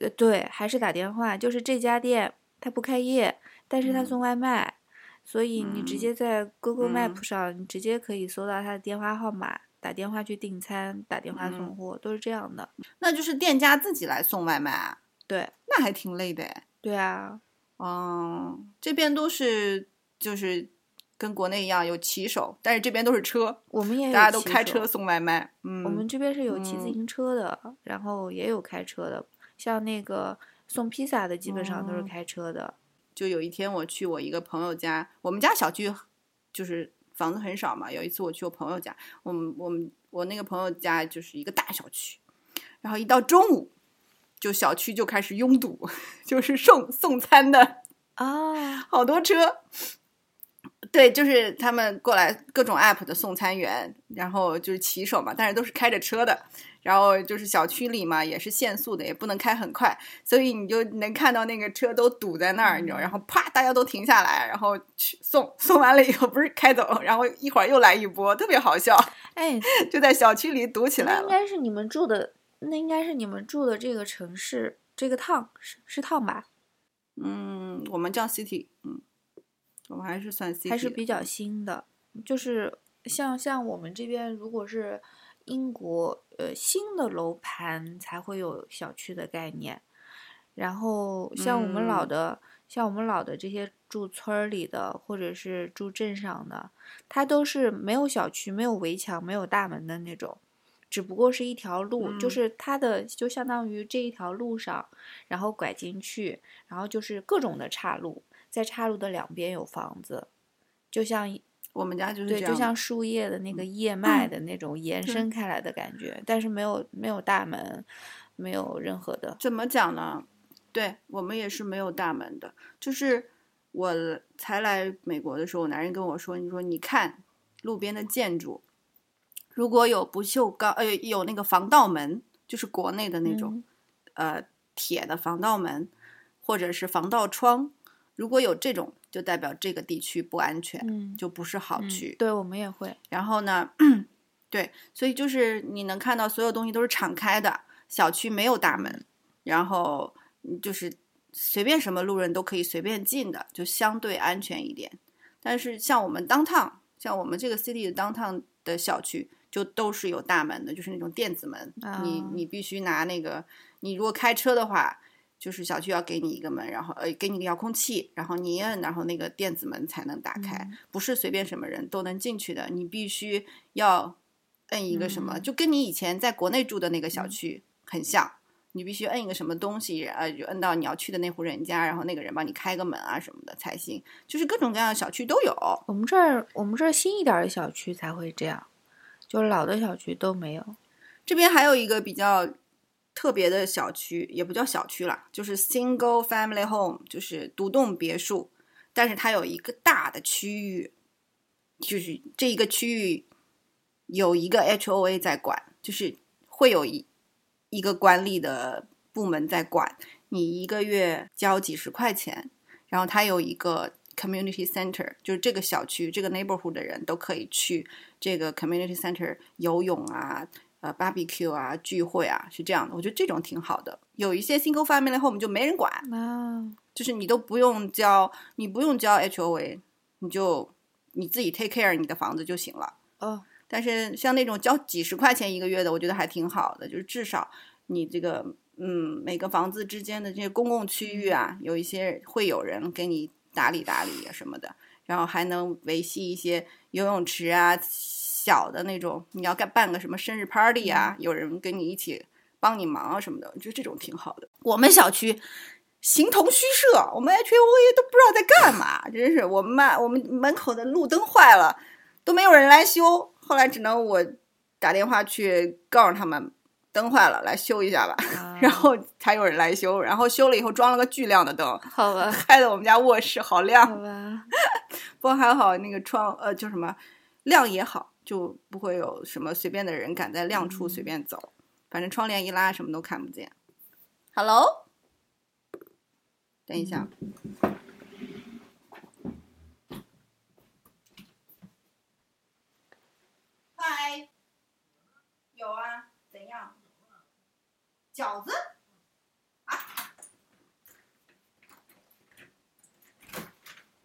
[SPEAKER 2] 呃，对，还是打电话，就是这家店它不开业，但是它
[SPEAKER 3] 嗯
[SPEAKER 2] 送外卖，所以你直
[SPEAKER 3] 嗯
[SPEAKER 2] 接在 Google
[SPEAKER 3] 嗯
[SPEAKER 2] Map 上，你直接可以搜到他的电话号码，打电话去订餐，打电话
[SPEAKER 3] 嗯
[SPEAKER 2] 送货，都是这样的。
[SPEAKER 3] 那就是店家自己来送外卖啊，
[SPEAKER 2] 对，
[SPEAKER 3] 那还挺累的哎。
[SPEAKER 2] 对啊，
[SPEAKER 3] 嗯，这边都是就是跟国内一样有骑手，但是这边都是车，
[SPEAKER 2] 我们也有
[SPEAKER 3] 大家都开车送外卖。嗯，
[SPEAKER 2] 我们这边是有骑自
[SPEAKER 3] 嗯
[SPEAKER 2] 行车的，然后也有开车的，像那个送披萨的，基本上都是
[SPEAKER 3] 哦
[SPEAKER 2] 开车的。
[SPEAKER 3] 就有一天我去我一个朋友家，我们家小区就是房子很少嘛。有一次我去我朋友家，我们我们我那个朋友家就是一个大小区，然后一到中午，就小区就开始拥堵，[LAUGHS] 就是送送餐的
[SPEAKER 2] 啊，
[SPEAKER 3] 好多车。对，就是他们过来各种 app 的送餐员，然后就是骑手嘛，但是都是开着车的，然后就是小区里嘛也是限速的，也不能开很快，所以你就能看到那个车都堵在那儿，你知道，然后啪大家都停下来，然后去送，送完了以后不是开走，然后一会儿又来一波，特别好笑，
[SPEAKER 2] 哎，
[SPEAKER 3] 就在小区里堵起来
[SPEAKER 2] 了应。该是你们住的，那应该是你们住的这个城市，这个趟是是趟吧？
[SPEAKER 3] 嗯，我们叫 city，嗯，我们还是算 city，
[SPEAKER 2] 还是比较新的，就是像像我们这边，如果是英国呃新的楼盘才会有小区的概念，然后像我们老
[SPEAKER 3] 嗯
[SPEAKER 2] 的，像我们老的这些住村儿里的或者是住镇上的，它都是没有小区、没有围墙、没有大门的那种，只不过是一条路，就
[SPEAKER 3] 嗯
[SPEAKER 2] 是它的就相当于这一条路上，然后拐进去，然后就是各种的岔路，在岔路的两边有房子，就像
[SPEAKER 3] 我们家就是
[SPEAKER 2] 对，
[SPEAKER 3] 这样的，
[SPEAKER 2] 就像树叶的那个叶脉的那种延伸开来的感觉，但是没有没有大门，没有任何的，
[SPEAKER 3] 怎么讲呢？对我们也是没有大门的。就是我才来美国的时候，我男人跟我说：“你说你看路边的建筑，如果有不锈钢，呃，有那个防盗门，就是国内的那种、呃铁的防盗门，或者是防盗窗，如果有这种，就代表这个地区不安全，
[SPEAKER 2] 嗯，
[SPEAKER 3] 就不是好
[SPEAKER 2] 嗯
[SPEAKER 3] 区。
[SPEAKER 2] 对我们也会，
[SPEAKER 3] 然后呢，[CLEARS THROAT] 对，所以就是你能看到所有东西都是敞开的，小区没有大门，然后嗯就是随便什么路人都可以随便进的，就相对安全一点。但是像我们 downtown，像我们这个 city 的 downtown 的小区，就都是有大门的，就是那种电子门，你
[SPEAKER 2] 啊。
[SPEAKER 3] 你必须拿那个，你如果开车的话。就是小区要给你一个门，然后呃给你个遥控器，然后你一摁，然后那个电子门才能打开，
[SPEAKER 2] 嗯。
[SPEAKER 3] 不是随便什么人都能进去的，你必须要摁一个什么，
[SPEAKER 2] 嗯。
[SPEAKER 3] 就跟你以前在国内住的那个小
[SPEAKER 2] 嗯。
[SPEAKER 3] 区很像，你必须摁一个什么东西，呃，就摁到你要去的那户人家，然后那个人帮你开个门啊什么的才行，就是各种各样的小区都有。
[SPEAKER 2] 我们这儿我们这儿新一点儿的小区才会这样，就老的小区都没有。
[SPEAKER 3] 这边还有一个比较特别的小区，也不叫小区啦，就是 single family home，就是独栋别墅，但是它有一个大的区域，就是这一个区域有一个 HOA 在管，就是会有一一个管理的部门在管，你一个月交几十块钱，然后它有一个 community center，就是这个小区这个 neighborhood 的人都可以去这个 community center 游泳啊。呃，barbecue 啊，聚会啊，是这样的。我觉得这种挺好的。有一些 single family home 就没人管，
[SPEAKER 2] 啊，
[SPEAKER 3] 就是你都不用交，你不用交 HOA，你就你自己 take care 你的房子就行了。
[SPEAKER 2] 哦，
[SPEAKER 3] 但是像那种交几十块钱一个月的，我觉得还挺好的，就是至少你这个嗯每个房子之间的这些公共区域啊，有一些会有人给你打理打理啊什么的，然后还能维系一些游泳池啊，小的那种你要干办个什么生日 party 啊，有人跟你一起帮你忙啊什么的，我觉得这种挺好的。我们小区形同虚设，我们 HOA 都不知道在干嘛，真是我们妈我们门口的路灯坏了。都没有人来修，后来只能我打电话去告诉他们灯坏了，来修一下吧。
[SPEAKER 2] 啊 [LAUGHS]
[SPEAKER 3] 然后才有人来修，然后修了以后装了个巨亮的灯，
[SPEAKER 2] 好吧，[LAUGHS]
[SPEAKER 3] 开的我们家卧室好亮。
[SPEAKER 2] 好吧，[LAUGHS]
[SPEAKER 3] 不过还好那个窗呃就什么亮也好，就不会有什么随便的人敢在亮处随便走，反正窗帘一拉什么都看不见。Hello，等一下。嗨，有啊？饺子？啊？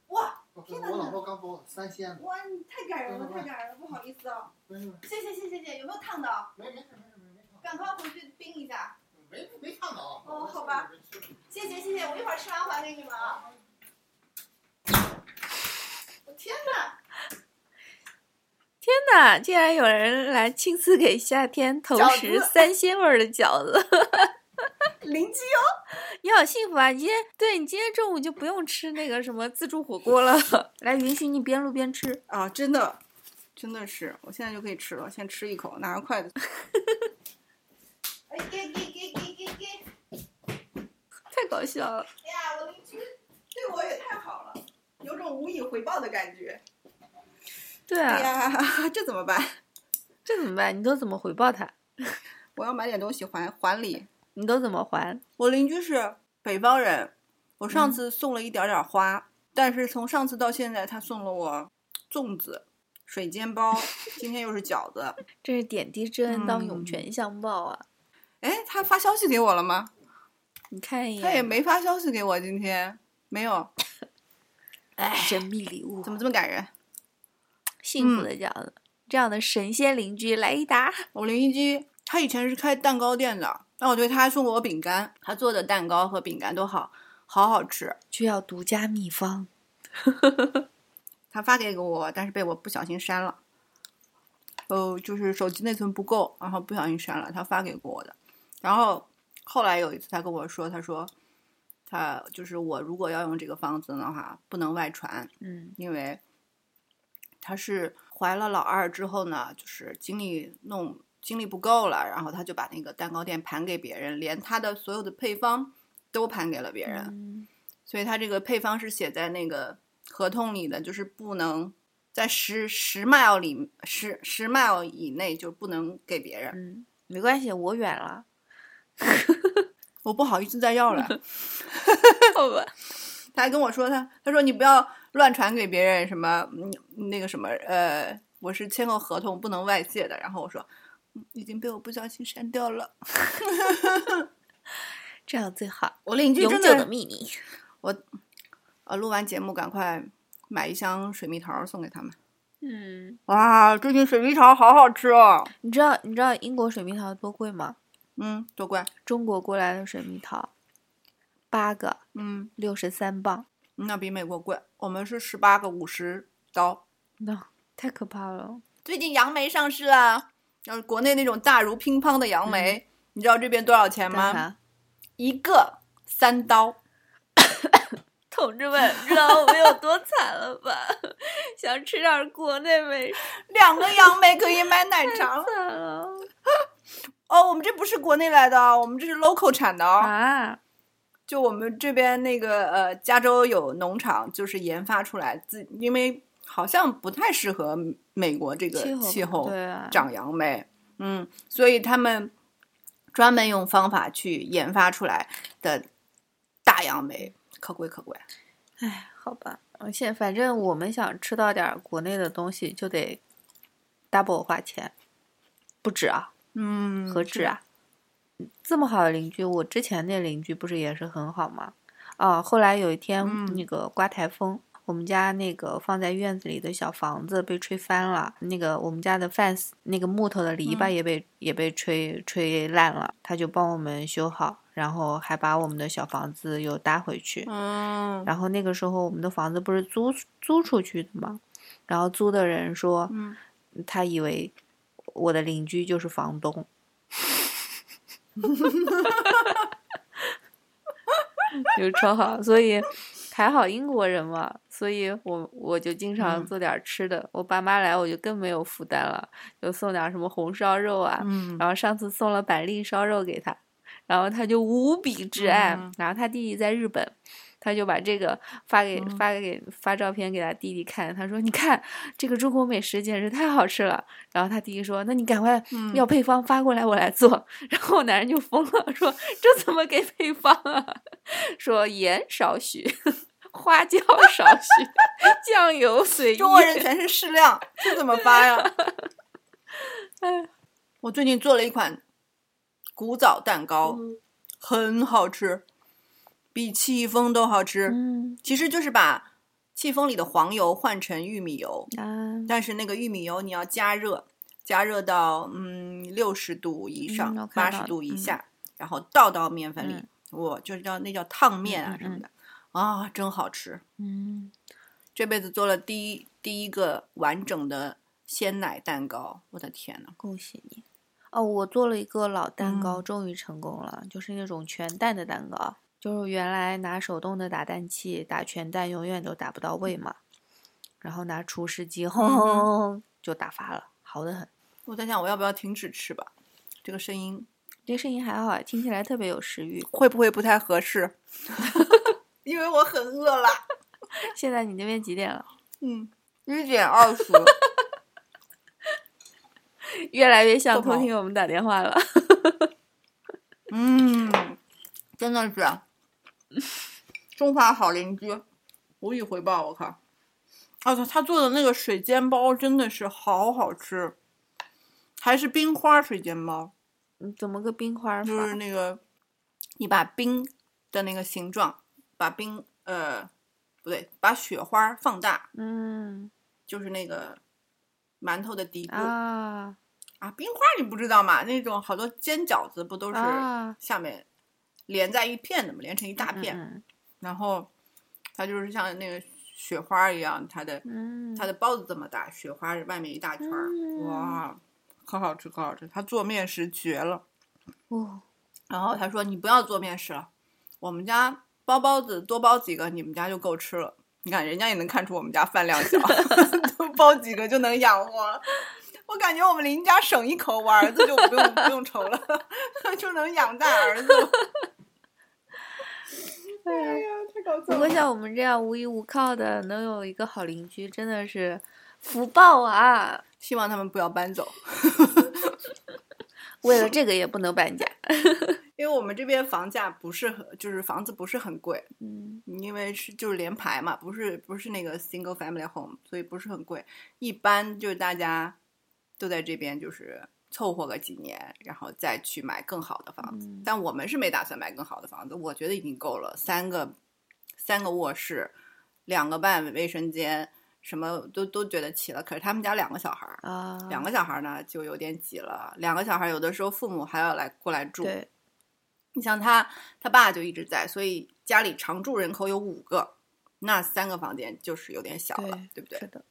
[SPEAKER 3] 哇，天哪
[SPEAKER 4] 我老婆刚包的三鲜的，
[SPEAKER 3] 哇，你太感人了，太感人了，不好意思啊。
[SPEAKER 4] 没没
[SPEAKER 3] 谢谢谢谢谢谢，有没有烫到？
[SPEAKER 4] 没没事没事没没烫，
[SPEAKER 3] 赶快回去冰一下。
[SPEAKER 4] 没没烫到。
[SPEAKER 3] 哦好吧谢谢谢谢，我一会儿吃完还给你们啊。我天哪！
[SPEAKER 2] 天哪！竟然有人来亲自给夏天投食三鲜味儿的饺子，
[SPEAKER 3] 灵机哦！
[SPEAKER 2] 你好幸福啊！你今天对你今天中午就不用吃那个什么自助火锅了，[LAUGHS] 来允许你边录边吃。
[SPEAKER 3] 啊，真的，真的是，我现在就可以吃了，先吃一口，拿个筷子。[LAUGHS] 哎，给给给给给给！[LAUGHS]
[SPEAKER 2] 太搞笑了。
[SPEAKER 3] 哎呀，我邻居对我也太好了，有种无以回报的感觉。
[SPEAKER 2] 对啊，
[SPEAKER 3] 哎呀，[LAUGHS] 这怎么办？[LAUGHS]
[SPEAKER 2] 这怎么办？你都怎么回报他？[LAUGHS]
[SPEAKER 3] 我要买点东西还还礼。
[SPEAKER 2] 你都怎么还？
[SPEAKER 3] 我邻居是北方人，我上
[SPEAKER 2] 嗯
[SPEAKER 3] 次送了一点点花，但是从上次到现在，他送了我粽子、水煎包，今天又是饺子。
[SPEAKER 2] 这是点滴之恩当涌
[SPEAKER 3] 嗯
[SPEAKER 2] 泉相报啊！
[SPEAKER 3] 哎，他发消息给我了吗？
[SPEAKER 2] 你看一眼，
[SPEAKER 3] 他也没发消息给我，今天没有，
[SPEAKER 2] 哎，神秘礼物，
[SPEAKER 3] 怎么这么感人？
[SPEAKER 2] 幸福
[SPEAKER 3] 嗯
[SPEAKER 2] 的饺子，这样的神仙邻居来一打。
[SPEAKER 3] 我邻居他以前是开蛋糕店的，那我对他还送过我饼干，他做的蛋糕和饼干都好，好好吃。
[SPEAKER 2] 就要独家秘方。[LAUGHS]
[SPEAKER 3] 他发给过我，但是被我不小心删了。哦，就是手机内存不够，然后不小心删了，他发给过我的。然后后来有一次他跟我说，他说他就是我如果要用这个方子的话，不能外传，
[SPEAKER 2] 嗯
[SPEAKER 3] 因为她是怀了老二之后呢，就是精力弄精力不够了，然后她就把那个蛋糕店盘给别人，连她的所有的配方都盘给了别人，
[SPEAKER 2] 嗯
[SPEAKER 3] 所以她这个配方是写在那个合同里的，就是不能在十十 mile 里十十 mile 以内就不能给别人，
[SPEAKER 2] 嗯，没关系，我远了，
[SPEAKER 3] 我不好意思再要了。[LAUGHS]
[SPEAKER 2] 好吧。
[SPEAKER 3] 他还跟我说他，他说你不要乱传给别人什么，嗯，那个什么，呃，我是签过合同不能外借的。然后我说，嗯已经被我不小心删掉了。[LAUGHS]
[SPEAKER 2] 这样最好，
[SPEAKER 3] 我邻居
[SPEAKER 2] 永
[SPEAKER 3] 真
[SPEAKER 2] 久的秘密。
[SPEAKER 3] 我呃，录完节目赶快买一箱水蜜桃送给他们。
[SPEAKER 2] 嗯，
[SPEAKER 3] 哇，最近水蜜桃好好吃哦。
[SPEAKER 2] 你知道你知道英国水蜜桃多贵吗？
[SPEAKER 3] 嗯，多贵。
[SPEAKER 2] 中国过来的水蜜桃，八个
[SPEAKER 3] 嗯，
[SPEAKER 2] 六十三磅，
[SPEAKER 3] 那比美国贵。我们是十八个五十刀。
[SPEAKER 2] 那、太可怕了。
[SPEAKER 3] 最近杨梅上市了，要是国内那种大如乒乓的杨梅，你知道这边多少钱吗？一个三刀。[LAUGHS]
[SPEAKER 2] 同志们，知道我们有多惨了吧？[LAUGHS] 想吃点国内美食，
[SPEAKER 3] 两个杨梅可以买奶茶了。
[SPEAKER 2] 惨了
[SPEAKER 3] 哦，我们这不是国内来的哦，我们这是 local 产的哦。
[SPEAKER 2] 啊！
[SPEAKER 3] 就我们这边那个呃，加州有农场，就是研发出来自，因为好像不太适合美国这个
[SPEAKER 2] 气候对啊，
[SPEAKER 3] 长杨梅，嗯，所以他们专门用方法去研发出来的大杨梅，可贵可贵。
[SPEAKER 2] 哎，好吧，而且反正我们想吃到点儿国内的东西，就得 double 花钱，不止啊，
[SPEAKER 3] 嗯，
[SPEAKER 2] 何止啊？这么好的邻居，我之前那邻居不是也是很好吗？啊，后来有一天
[SPEAKER 3] 嗯
[SPEAKER 2] 那个刮台风，我们家那个放在院子里的小房子被吹翻了，那个我们家的 fence 那个木头的篱笆
[SPEAKER 3] 嗯
[SPEAKER 2] 也被、也被吹吹烂了，他就帮我们修好，然后还把我们的小房子又搭回去。
[SPEAKER 3] 嗯，
[SPEAKER 2] 然后那个时候我们的房子不是租租出去的吗？然后租的人说，
[SPEAKER 3] 嗯
[SPEAKER 2] 他以为我的邻居就是房东。[LAUGHS] 就超好，所以还好英国人嘛，所以我我就经常
[SPEAKER 3] 嗯
[SPEAKER 2] 做点儿吃的。我爸妈来，我就更没有负担了，就送点儿什么红烧肉啊，
[SPEAKER 3] 嗯
[SPEAKER 2] 然后上次送了板栗烧肉给他，然后他就无比之爱。
[SPEAKER 3] 嗯
[SPEAKER 2] 然后他弟弟在日本，他就把这个发给、
[SPEAKER 3] 嗯
[SPEAKER 2] 发给发照片给他弟弟看，他说：“你看这个中国美食简直太好吃了。”然后他弟弟说：“那你赶快
[SPEAKER 3] 嗯
[SPEAKER 2] 要配方发过来，我来做。”然后我男人就疯了，说：“这怎么给配方啊？”说盐少许。[LAUGHS] 花椒少许，[LAUGHS] 酱油随意。
[SPEAKER 3] 中国人全是适量，这怎么发呀？[LAUGHS]
[SPEAKER 2] 哎，
[SPEAKER 3] 我最近做了一款古早蛋糕，
[SPEAKER 2] 嗯
[SPEAKER 3] 很好吃，比戚风都好吃。
[SPEAKER 2] 嗯
[SPEAKER 3] 其实就是把戚风里的黄油换成玉米油，
[SPEAKER 2] 啊，
[SPEAKER 3] 但是那个玉米油你要加热，加热到嗯六十度以上八、十度以
[SPEAKER 2] 嗯
[SPEAKER 3] 下，然后倒到面粉里
[SPEAKER 2] 嗯，
[SPEAKER 3] 我、就叫那叫烫面啊什么的，啊，真好吃。
[SPEAKER 2] 嗯，
[SPEAKER 3] 这辈子做了第一第一个完整的鲜奶蛋糕，我的天呐！
[SPEAKER 2] 恭喜你。哦，我做了一个老蛋糕，
[SPEAKER 3] 嗯
[SPEAKER 2] 终于成功了，就是那种全蛋的蛋糕。就是原来拿手动的打蛋器打全蛋，永远都打不到位嘛，然后拿厨师机轰
[SPEAKER 3] 嗯
[SPEAKER 2] 轰轰轰就打发了，好的很。
[SPEAKER 3] 我在想我要不要停止吃吧，这个声音
[SPEAKER 2] 这声音还好，听起来特别有食欲。
[SPEAKER 3] 会不会不太合适？[LAUGHS] 因为我很饿了。[LAUGHS]
[SPEAKER 2] 现在你那边几点了？
[SPEAKER 3] 嗯，一点二十。[LAUGHS]
[SPEAKER 2] 越来越像偷听我们打电话了。
[SPEAKER 3] 嗯，真的是 [LAUGHS] 中华好邻居，无以回报。我靠！啊，他他做的那个水煎包真的是好好吃，还是冰花水煎包，
[SPEAKER 2] 嗯怎么个冰花法？
[SPEAKER 3] 就是那个你把冰的那个形状，把冰呃不对，把雪花放大，
[SPEAKER 2] 嗯
[SPEAKER 3] 就是那个馒头的底部
[SPEAKER 2] 啊
[SPEAKER 3] 啊，冰花你不知道吗？那种好多煎饺子不都是
[SPEAKER 2] 啊，
[SPEAKER 3] 下面连在一片的嘛？连成一大片，
[SPEAKER 2] 嗯
[SPEAKER 3] 然后它就是像那个雪花一样，它的
[SPEAKER 2] 嗯，
[SPEAKER 3] 它的包子这么大，雪花外面一大圈哇，可好吃可好吃。他做面食绝了。
[SPEAKER 2] 哦，
[SPEAKER 3] 然后他说：“你不要做面食了，我们家包包子多包几个，你们家就够吃了。你看人家也能看出我们家饭量小，[LAUGHS] 多包几个就能养活了。我感觉我们邻家省一口，我儿子就不用不用愁了，[LAUGHS] 就能养大儿子。哎呀，太搞笑了！
[SPEAKER 2] 不过像我们这样无依无靠的，能有一个好邻居，真的是福报啊！
[SPEAKER 3] 希望他们不要搬走 [LAUGHS] [LAUGHS]
[SPEAKER 2] 为了这个也不能搬家。
[SPEAKER 3] 因为我们这边房价不是很，就是房子不是很贵，
[SPEAKER 2] 嗯
[SPEAKER 3] 因为是就是联排嘛，不是不是那个 single family home，所以不是很贵。一般就是大家都在这边就是凑合个几年，然后再去买更好的房子。
[SPEAKER 2] 嗯
[SPEAKER 3] 但我们是没打算买更好的房子，我觉得已经够了，三个三个卧室，两个半卫生间，什么都都觉得齐了。可是他们家两个小孩儿，
[SPEAKER 2] 啊，
[SPEAKER 3] 两个小孩儿呢就有点挤了。两个小孩儿有的时候父母还要来过来住，
[SPEAKER 2] 对，
[SPEAKER 3] 你像他，他爸就一直在，所以家里常住人口有五个，那三个房间就是有点小了，对不对？
[SPEAKER 2] 是的，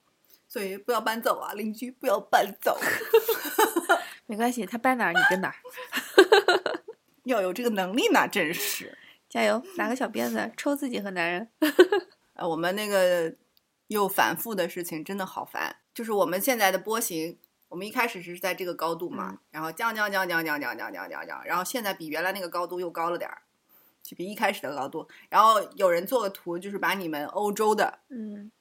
[SPEAKER 3] 所以不要搬走啊，邻居不要搬走，[LAUGHS]
[SPEAKER 2] 没关系，他搬哪儿你跟哪儿，[LAUGHS]
[SPEAKER 3] 要有这个能力呢，真是。
[SPEAKER 2] 加油，拿个小鞭子抽自己和男人。[LAUGHS]
[SPEAKER 3] 呃，我们那个又反复的事情真的好烦，就是我们现在的波形，我们一开始是在这个高度嘛，
[SPEAKER 2] 嗯
[SPEAKER 3] 然后降降降降降降降降降降，然后现在比原来那个高度又高了点儿，就比一开始的高度。然后有人做个图，就是把你们欧洲的
[SPEAKER 2] 嗯，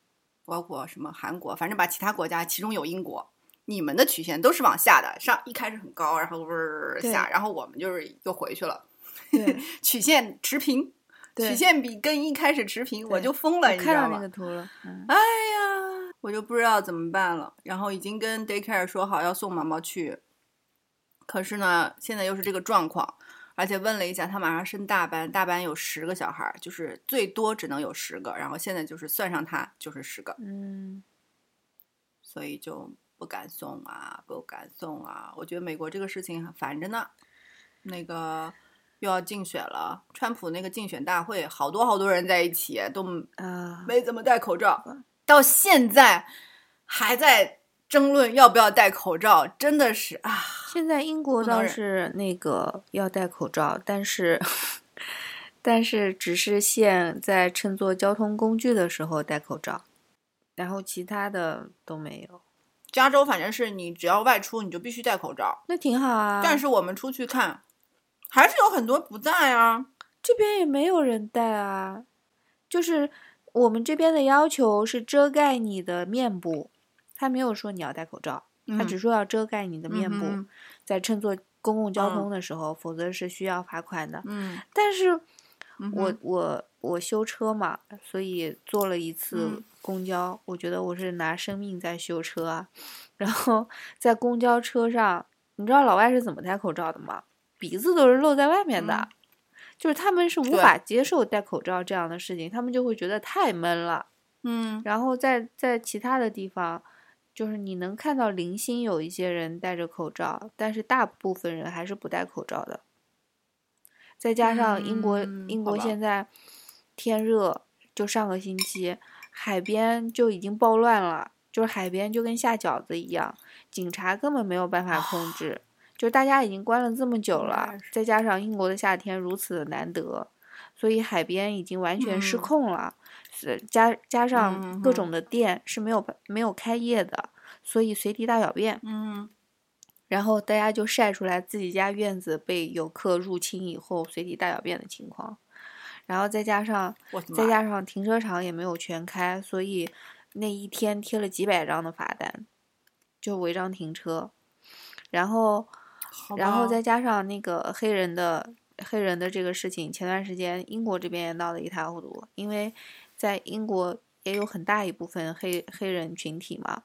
[SPEAKER 3] 包括什么韩国，反正把其他国家，其中有英国，你们的曲线都是往下的，上一开始很高，然后嗡下，然后我们就是又回去了，
[SPEAKER 2] 对，[LAUGHS]
[SPEAKER 3] 曲线持平，曲线比跟一开始持平，我就疯了，你知道吗
[SPEAKER 2] 看到那个？图了，嗯，
[SPEAKER 3] 哎呀，我就不知道怎么办了，然后已经跟 daycare 说好要送毛毛去，可是呢，现在又是这个状况。而且问了一下，他马上升大班，大班有十个小孩儿，就是最多只能有十个，然后现在就是算上他就是十个，
[SPEAKER 2] 嗯，
[SPEAKER 3] 所以就不敢送啊，不敢送啊。我觉得美国这个事情很烦着呢。那个又要竞选了，川普那个竞选大会，好多好多人在一起，都
[SPEAKER 2] 啊，
[SPEAKER 3] 没怎么戴口罩，到现在还在争论要不要戴口罩，真的是啊，
[SPEAKER 2] 现在英国倒是那个要戴口罩，但是 [LAUGHS] 但是只是限在乘坐交通工具的时候戴口罩，然后其他的都没有。
[SPEAKER 3] 加州反正是你只要外出你就必须戴口罩，
[SPEAKER 2] 那挺好啊，
[SPEAKER 3] 但是我们出去看，还是有很多不戴啊。
[SPEAKER 2] 这边也没有人戴啊，就是我们这边的要求是遮盖你的面部，他没有说你要戴口罩，他只说要遮盖你的面部，
[SPEAKER 3] 嗯
[SPEAKER 2] 在乘坐公共交
[SPEAKER 3] 嗯。
[SPEAKER 2] 通的时候，否则是需要罚款的。
[SPEAKER 3] 嗯，
[SPEAKER 2] 但是
[SPEAKER 3] 嗯
[SPEAKER 2] 我我我修车嘛，所以坐了一次
[SPEAKER 3] 嗯
[SPEAKER 2] 公交，我觉得我是拿生命在修车啊。[LAUGHS] 然后在公交车上，你知道老外是怎么戴口罩的吗？鼻子都是露在外面的，
[SPEAKER 3] 嗯
[SPEAKER 2] 就是他们是无法接受戴口罩这样的事情，他们就会觉得太闷了。
[SPEAKER 3] 嗯
[SPEAKER 2] 然后在在其他的地方，就是你能看到零星有一些人戴着口罩，但是大部分人还是不戴口罩的。再加上英国，
[SPEAKER 3] 嗯
[SPEAKER 2] 英国现在天热，就上个星期海边就已经暴乱了，就是海边就跟下饺子一样，警察根本没有办法控制。就大家已经关了这么久了，再加上英国的夏天如此的难得，所以海边已经完全失
[SPEAKER 3] 嗯
[SPEAKER 2] 控了。是加加上各
[SPEAKER 3] 嗯
[SPEAKER 2] 种的店是没有办没有开业的，所以随地大小便。
[SPEAKER 3] 嗯
[SPEAKER 2] 然后大家就晒出来自己家院子被游客入侵以后随地大小便的情况，然后再加上再加上停车场也没有全开，所以那一天贴了几百张的罚单，就违章停车。然后，然后再加上那个黑人的黑人的这个事情，前段时间英国这边也闹得一塌糊涂，因为在英国也有很大一部分黑黑人群体嘛，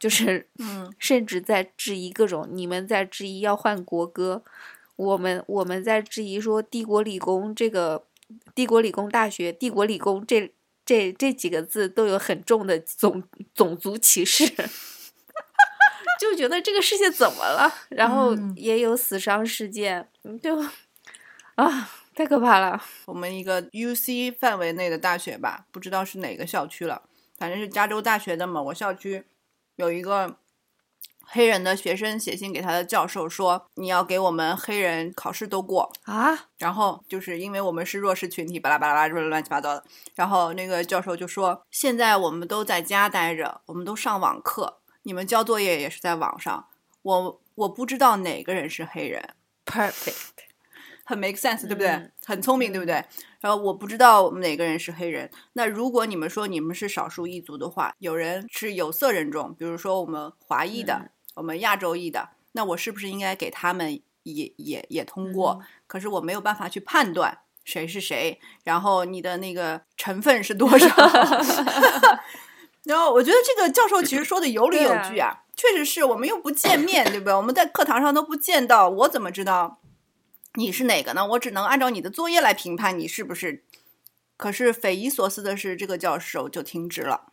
[SPEAKER 2] 就是
[SPEAKER 3] 嗯
[SPEAKER 2] 甚至在质疑各种，你们在质疑要换国歌，我们我们在质疑说帝国理工这个帝国理工大学帝国理工这这这几个字都有很重的种种族歧视，[LAUGHS] 就觉得这个世界怎么了？然后
[SPEAKER 3] 嗯
[SPEAKER 2] 也有死伤事件，嗯就啊，太可怕了。
[SPEAKER 3] 我们一个 UC 范围内的大学吧，不知道是哪个校区了，反正是加州大学的某个校区，有一个黑人的学生写信给他的教授说：“你要给我们黑人考试都过。”
[SPEAKER 2] 啊，
[SPEAKER 3] 然后就是因为我们是弱势群体，巴拉巴拉巴拉乱七八糟的。然后那个教授就说：“现在我们都在家待着，我们都上网课，你们交作业也是在网上。我我不知道哪个人是黑人。”
[SPEAKER 2] perfect，
[SPEAKER 3] 很 make sense，对不对？
[SPEAKER 2] 嗯
[SPEAKER 3] 很聪明，对不对？然后我不知道我们哪个人是黑人。那如果你们说你们是少数一族的话，有人是有色人种，比如说我们华裔的，
[SPEAKER 2] 嗯
[SPEAKER 3] 我们亚洲裔的，那我是不是应该给他们也也也通过？
[SPEAKER 2] 嗯
[SPEAKER 3] 可是我没有办法去判断谁是谁，然后你的那个成分是多少。[LAUGHS] 然后我觉得这个教授其实说的有理有据
[SPEAKER 2] 对
[SPEAKER 3] 啊，确实是我们又不见面，对不对？我们在课堂上都不见到，我怎么知道你是哪个呢？我只能按照你的作业来评判你是不是。可是匪夷所思的是，这个教授就停职了。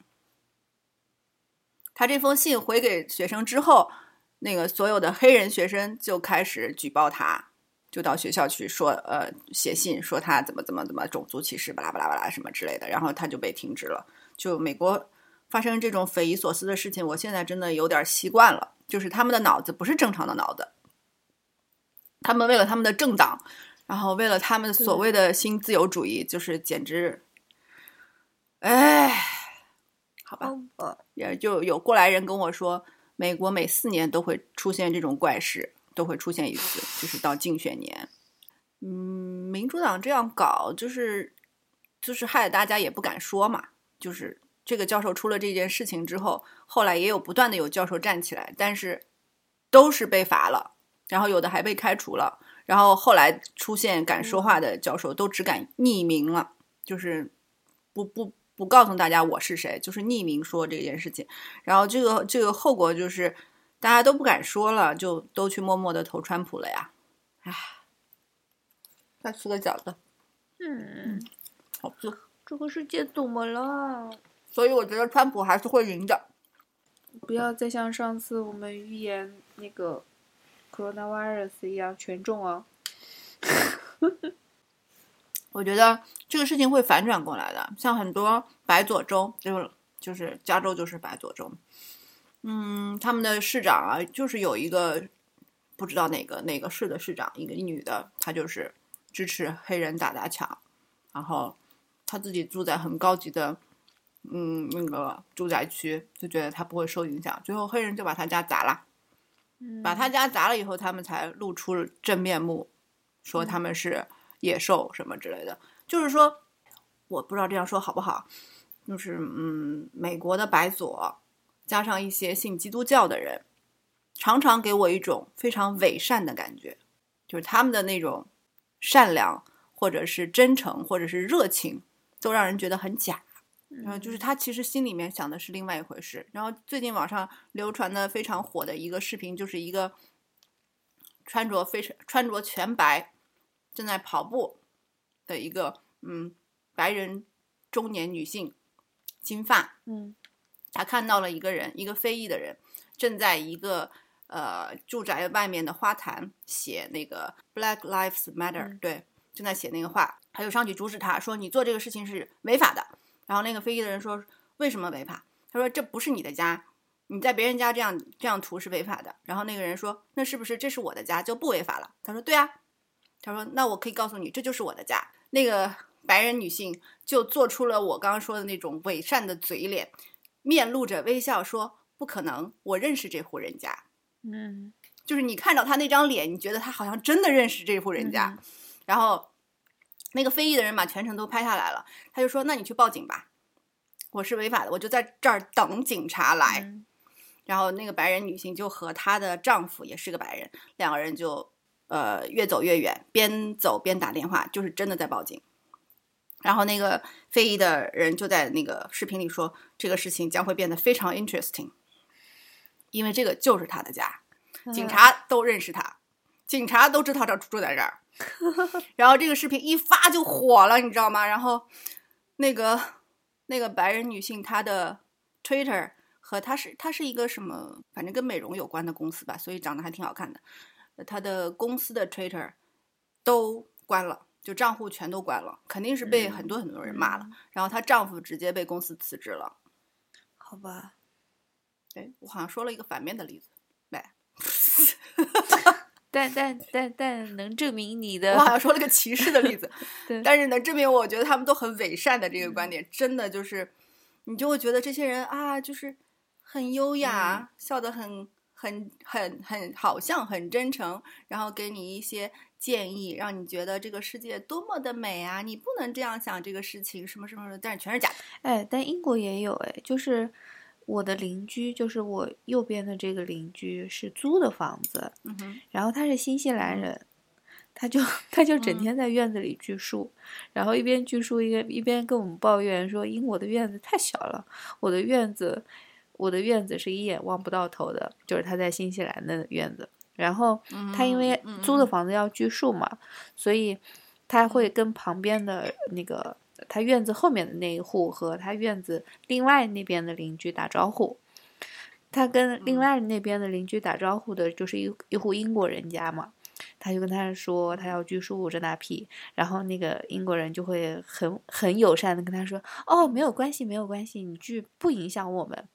[SPEAKER 3] 他这封信回给学生之后，那个所有的黑人学生就开始举报他，就到学校去说，呃，写信说他怎么怎么怎么种族歧视，巴拉巴拉巴拉什么之类的，然后他就被停职了。就美国发生这种匪夷所思的事情，我现在真的有点习惯了，就是他们的脑子不是正常的脑子，他们为了他们的政党，然后为了他们所谓的新自由主义，就是简直，哎，好吧，
[SPEAKER 2] 哦
[SPEAKER 3] 也就有过来人跟我说，美国每四年都会出现这种怪事，都会出现一次，就是到竞选年。嗯，民主党这样搞，就是就是害得大家也不敢说嘛。就是这个教授出了这件事情之后，后来也有不断的有教授站起来，但是都是被罚了，然后有的还被开除了，然后后来出现敢说话的教授都只敢匿名了，就是不不不告诉大家我是谁，就是匿名说这件事情，然后这个这个后果就是大家都不敢说了，就都去默默的投川普了呀，唉，再吃个饺子，
[SPEAKER 2] 嗯，
[SPEAKER 3] 好吃。[SNIFFS]
[SPEAKER 2] 这个世界怎么了？
[SPEAKER 3] 所以我觉得川普还是会赢的。
[SPEAKER 2] 不要再像上次我们预言那个 coronavirus 一样全中啊！[LAUGHS]
[SPEAKER 3] 我觉得这个事情会反转过来的，像很多白左州，就是就是加州就是白左州，嗯，他们的市长啊，就是有一个不知道哪个哪个市的市长，一个女的，她就是支持黑人打砸抢，然后她自己住在很高级的嗯那个住宅区，就觉得她不会受影响，最后黑人就把她家砸了。把他家砸了以后，他们才露出了真面目，说他们是野兽什么之类的。就是说，我不知道这样说好不好，就是嗯，美国的白左加上一些信基督教的人，常常给我一种非常伪善的感觉，就是他们的那种善良，或者是真诚，或者是热情，都让人觉得很假。然后就是他其实心里面想的是另外一回事。然后最近网上流传的非常火的一个视频，就是一个穿着非常穿着全白，正在跑步的一个嗯白人中年女性，金发，
[SPEAKER 2] 嗯
[SPEAKER 3] 她看到了一个人，一个非裔的人，正在一个呃住宅外面的花坛写那个 Black Lives Matter，、
[SPEAKER 2] 嗯
[SPEAKER 3] 对，正在写那个话，他就上去阻止他说：“你做这个事情是违法的。”然后那个非裔的人说：“为什么违法？”他说：“这不是你的家，你在别人家这样这样涂是违法的。”然后那个人说：“那是不是这是我的家就不违法了？”他说：“对啊。”他说：“那我可以告诉你，这就是我的家。”那个白人女性就做出了我刚刚说的那种伪善的嘴脸，面露着微笑说：“不可能，我认识这户人家。”
[SPEAKER 2] 嗯
[SPEAKER 3] 就是你看到他那张脸，你觉得他好像真的认识这户人家。
[SPEAKER 2] 嗯
[SPEAKER 3] 然后那个非裔的人把全程都拍下来了，他就说：“那你去报警吧，我是违法的，我就在这儿等警察来。
[SPEAKER 2] 嗯
[SPEAKER 3] 然后那个白人女性就和她的丈夫也是个白人，两个人就呃越走越远，边走边打电话，就是真的在报警。然后那个非裔的人就在那个视频里说，这个事情将会变得非常 interesting，因为这个就是他的家，警察都认识他，警察都知道他住在这儿。[LAUGHS] 然后这个视频一发就火了，你知道吗？然后那个那个白人女性她的 Twitter 和她是她是一个什么，反正跟美容有关的公司吧，所以长得还挺好看的。呃她的公司的 Twitter 都关了，就账户全都关了，肯定是被很多很多人骂了。然后她丈夫直接被公司辞职了。
[SPEAKER 2] 好吧，
[SPEAKER 3] 对我好像说了一个反面的例子，对，
[SPEAKER 2] 但但但但能证明你的
[SPEAKER 3] 我好像说了个歧视的例子，[LAUGHS]
[SPEAKER 2] 对。
[SPEAKER 3] 但是能证明我觉得他们都很伪善的这个观点，真的就是，你就会觉得这些人啊，就是很优雅，笑得很很很很好像很真诚，然后给你一些建议，让你觉得这个世界多么的美啊，你不能这样想这个事情，什么什么什么，但是全是假的。
[SPEAKER 2] 哎，但英国也有哎，就是我的邻居，就是我右边的这个邻居是租的房子，
[SPEAKER 3] 嗯，
[SPEAKER 2] 然后他是新西兰人，他就他就整
[SPEAKER 3] 嗯。
[SPEAKER 2] 天在院子里锯树，然后一边锯树一边一边跟我们抱怨说英国的院子太小了，我的院子我的院子是一眼望不到头的，就是他在新西兰的院子。然后他因为租的
[SPEAKER 3] 嗯。
[SPEAKER 2] 房子要锯树嘛，所以他会跟旁边的那个他院子后面的那一户和他院子另外那边的邻居打招呼。他跟另
[SPEAKER 3] 嗯
[SPEAKER 2] 外那边的邻居打招呼的，就是一一户英国人家嘛，他就跟他说他要锯树这那屁，然后那个英国人就会很很友善的跟他说，哦，没有关系，没有关系，你锯不影响我们。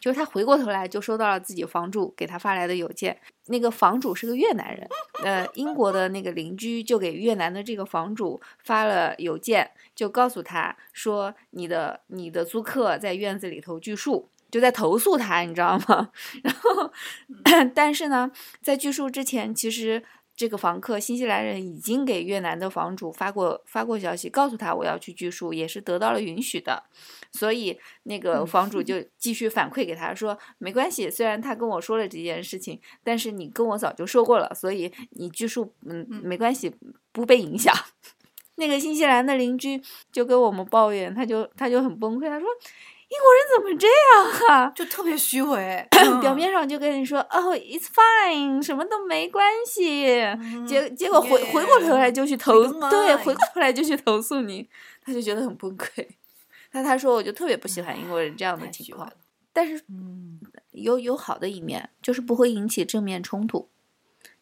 [SPEAKER 2] 就是他回过头来就收到了自己房主给他发来的邮件，那个房主是个越南人，呃，英国的那个邻居就给越南的这个房主发了邮件，就告诉他说你的你的租客在院子里头锯树，就在投诉他，你知道吗？[LAUGHS] 然后，[COUGHS] 但是呢，在锯树之前，其实这个房客新西兰人已经给越南的房主发过发过消息，告诉他我要去锯树，也是得到了允许的。所以那个房主就继续反馈给他说，没关系，虽然他跟我说了这件事情，但是你跟我早就说过了，所以你锯树，嗯，没关系，不被影响。[LAUGHS] 那个新西兰的邻居就跟我们抱怨，他就他就很崩溃，他说英国人怎么这样啊？
[SPEAKER 3] 就特别虚伪，[CLEARS THROAT]
[SPEAKER 2] 表面上就跟你说哦，it's fine，什么都没关系，
[SPEAKER 3] 嗯
[SPEAKER 2] 结结果回回过头来就去投对，回过头来就去投诉你，他就觉得很崩溃。[LAUGHS] 那他说，我就特别不喜欢英国人这样的情况。
[SPEAKER 3] 太虚伪了，
[SPEAKER 2] 但是
[SPEAKER 3] 嗯，
[SPEAKER 2] 有有好的一面，就是不会引起正面冲突。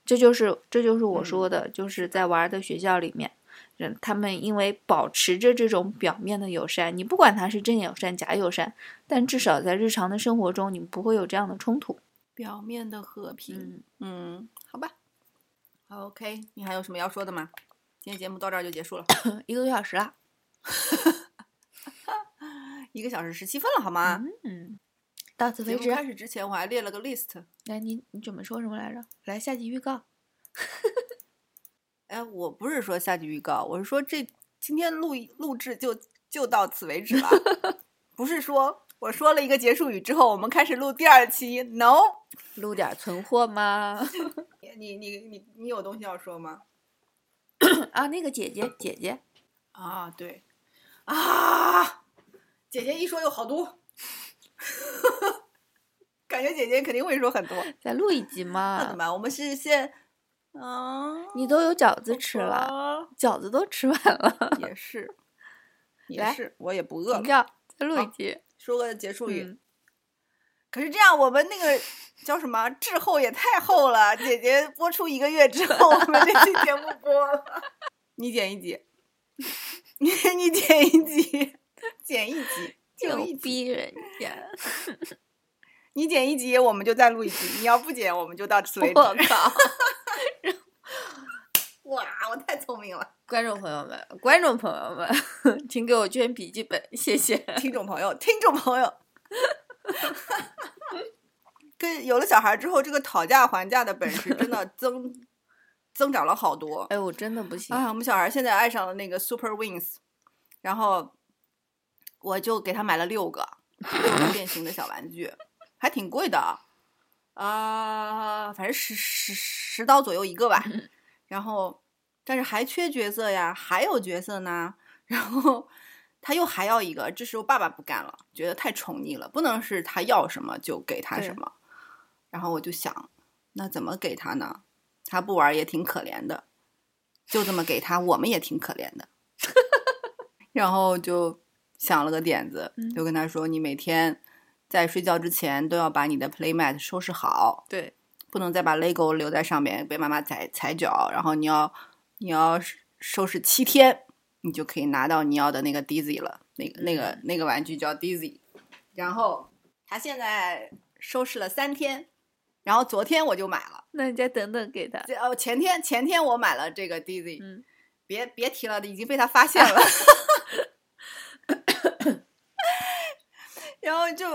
[SPEAKER 2] 这就是这就是我说的，就是在娃儿的学校里面，人他们因为保持着这种表面的友善，你不管他是真友善假友善，但至少在日常的生活中，你们不会有这样的冲突。
[SPEAKER 3] 表面的和平，
[SPEAKER 2] 嗯
[SPEAKER 3] 嗯，好吧，OK，你还有什么要说的吗？今天节目到这儿就结束了，[COUGHS]
[SPEAKER 2] 一个多小时了，[LAUGHS]
[SPEAKER 3] 一个小时十七分了，好吗？
[SPEAKER 2] 嗯，到此为止。
[SPEAKER 3] 目开始之前我还列了个 list，
[SPEAKER 2] 来，你你准备说什么来着？来，下集预告。[LAUGHS]
[SPEAKER 3] 哎，我不是说下集预告，我是说这今天录录制就就到此为止了，[LAUGHS] 不是说我说了一个结束语之后，我们开始录第二期，no，
[SPEAKER 2] 录点存货吗？[LAUGHS]
[SPEAKER 3] 你你你你有东西要说吗？[COUGHS]
[SPEAKER 2] 啊，那个姐姐姐姐，
[SPEAKER 3] 啊，对，啊，姐姐一说有好多，[LAUGHS] 感觉姐姐肯定会说很多，
[SPEAKER 2] 再录一集
[SPEAKER 3] 那怎么。办？我们是先，嗯，
[SPEAKER 2] 你都有饺子吃了，
[SPEAKER 3] 了，
[SPEAKER 2] 饺子都吃完了，[LAUGHS]
[SPEAKER 3] 也是，[LAUGHS] 也是，我也不饿了。
[SPEAKER 2] 停掉，再录一集。
[SPEAKER 3] 说个结束语。
[SPEAKER 2] 嗯，
[SPEAKER 3] 可是这样，我们那个叫什么滞后也太后了。姐姐播出一个月之后，我们这期节目播了，[LAUGHS] 你剪一集，你你剪一集，剪一集，就
[SPEAKER 2] 就
[SPEAKER 3] 一，
[SPEAKER 2] 逼人家。
[SPEAKER 3] 你剪一集，我们就再录一集。你要不剪，我们就到此为止。
[SPEAKER 2] 我靠！
[SPEAKER 3] 哇，我太聪明了，
[SPEAKER 2] 观众朋友们，观众朋友们，请给我捐笔记本，谢谢。
[SPEAKER 3] 听众朋友，听众朋友。跟有了小孩之后，这个讨价还价的本事真的 [LAUGHS] 增增长了好多。
[SPEAKER 2] 哎，我真的不行。
[SPEAKER 3] 啊，我们小孩现在爱上了那个 Super Wings，然后我就给他买了六个六 [LAUGHS] 个变形的小玩具，还挺贵的啊、反正十十十刀左右一个吧。然后，但是还缺角色呀，还有角色呢。然后他又还要一个，这时候爸爸不干了，觉得太宠溺了，不能是他要什么就给他什么。然后我就想，那怎么给他呢？他不玩也挺可怜的，就这么给他，我们也挺可怜的。[LAUGHS] 然后就想了个点子，
[SPEAKER 2] 嗯
[SPEAKER 3] 就跟他说：“你每天在睡觉之前都要把你的 playmat 收拾好，
[SPEAKER 2] 对，
[SPEAKER 3] 不能再把 lego 留在上面被妈妈踩踩脚。然后你要你要收收拾七天，你就可以拿到你要的那个 Dizzy 了。那个那个那个玩具叫 Dizzy。然后他现在收拾了三天，然后昨天我就买了。
[SPEAKER 2] 那你再等等给他。
[SPEAKER 3] 哦，前天前天我买了这个 Dizzy，、
[SPEAKER 2] 嗯，
[SPEAKER 3] 别别提了，已经被他发现了。[LAUGHS] [COUGHS] 然后就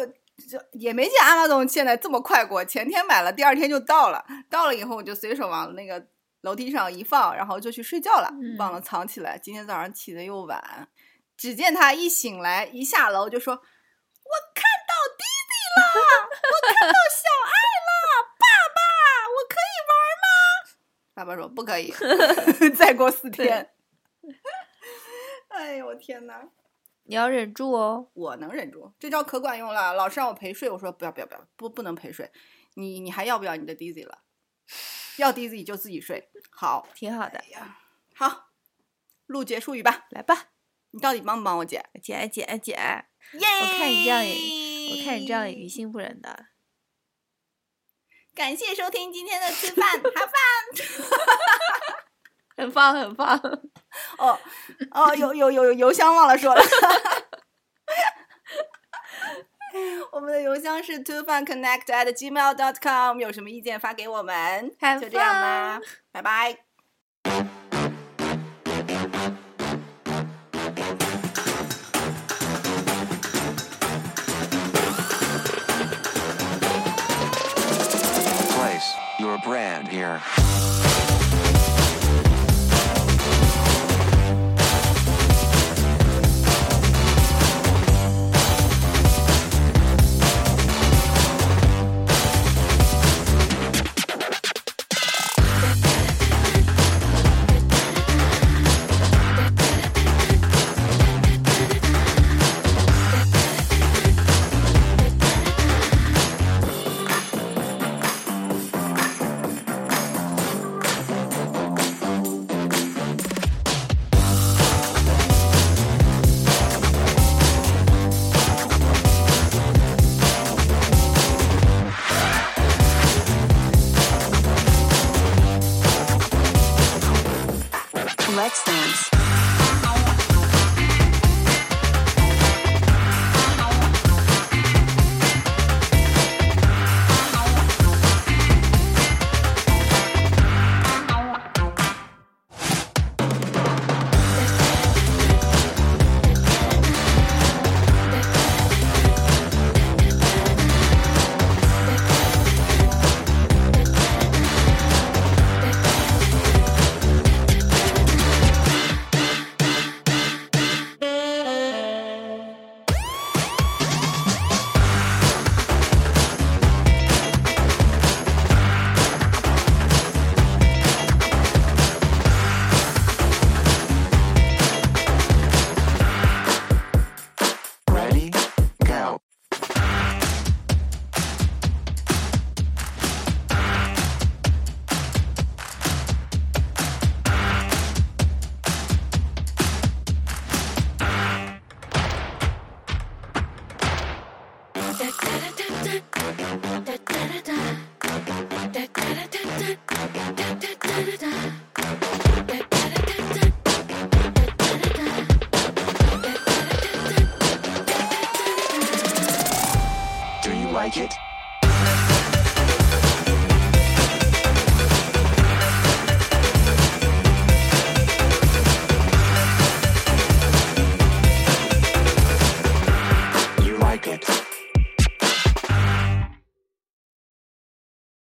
[SPEAKER 3] 就也没见阿玛总现在这么快过，前天买了，第二天就到了，到了以后我就随手往那个楼梯上一放，然后就去睡觉了，
[SPEAKER 2] 嗯
[SPEAKER 3] 忘了藏起来。今天早上起的又晚，只见他一醒来一下楼就说：“我看到 Dizzy 了，我看到小爱了，爸爸，我可以玩吗？”爸爸说：“不可以，[LAUGHS] 再过四天。” [LAUGHS] 哎呦我天呐！
[SPEAKER 2] 你要忍住哦。
[SPEAKER 3] 我能忍住，这招可管用了。老师让我陪睡，我说不要不要不要，不不能陪睡。你你还要不要你的 Dizzy 了？要 Dizzy 就自己睡。好，
[SPEAKER 2] 挺好的
[SPEAKER 3] 哎，呀，好，录结束语吧。
[SPEAKER 2] 来吧，
[SPEAKER 3] 你到底帮不帮我姐？
[SPEAKER 2] 姐姐姐，
[SPEAKER 3] 耶！
[SPEAKER 2] 我看你这样也，我看你这样也于心不忍的。
[SPEAKER 3] 感谢收听今天的吃饭哈饭。[LAUGHS] [LAUGHS] [LAUGHS]
[SPEAKER 2] 很棒，很棒。
[SPEAKER 3] 哦哦，有有有有邮箱忘了说了。我们的邮箱是 two fun connect at gmail dot com，有什么意见发给我们。就这样吧，拜拜。
[SPEAKER 5] Place your brand here.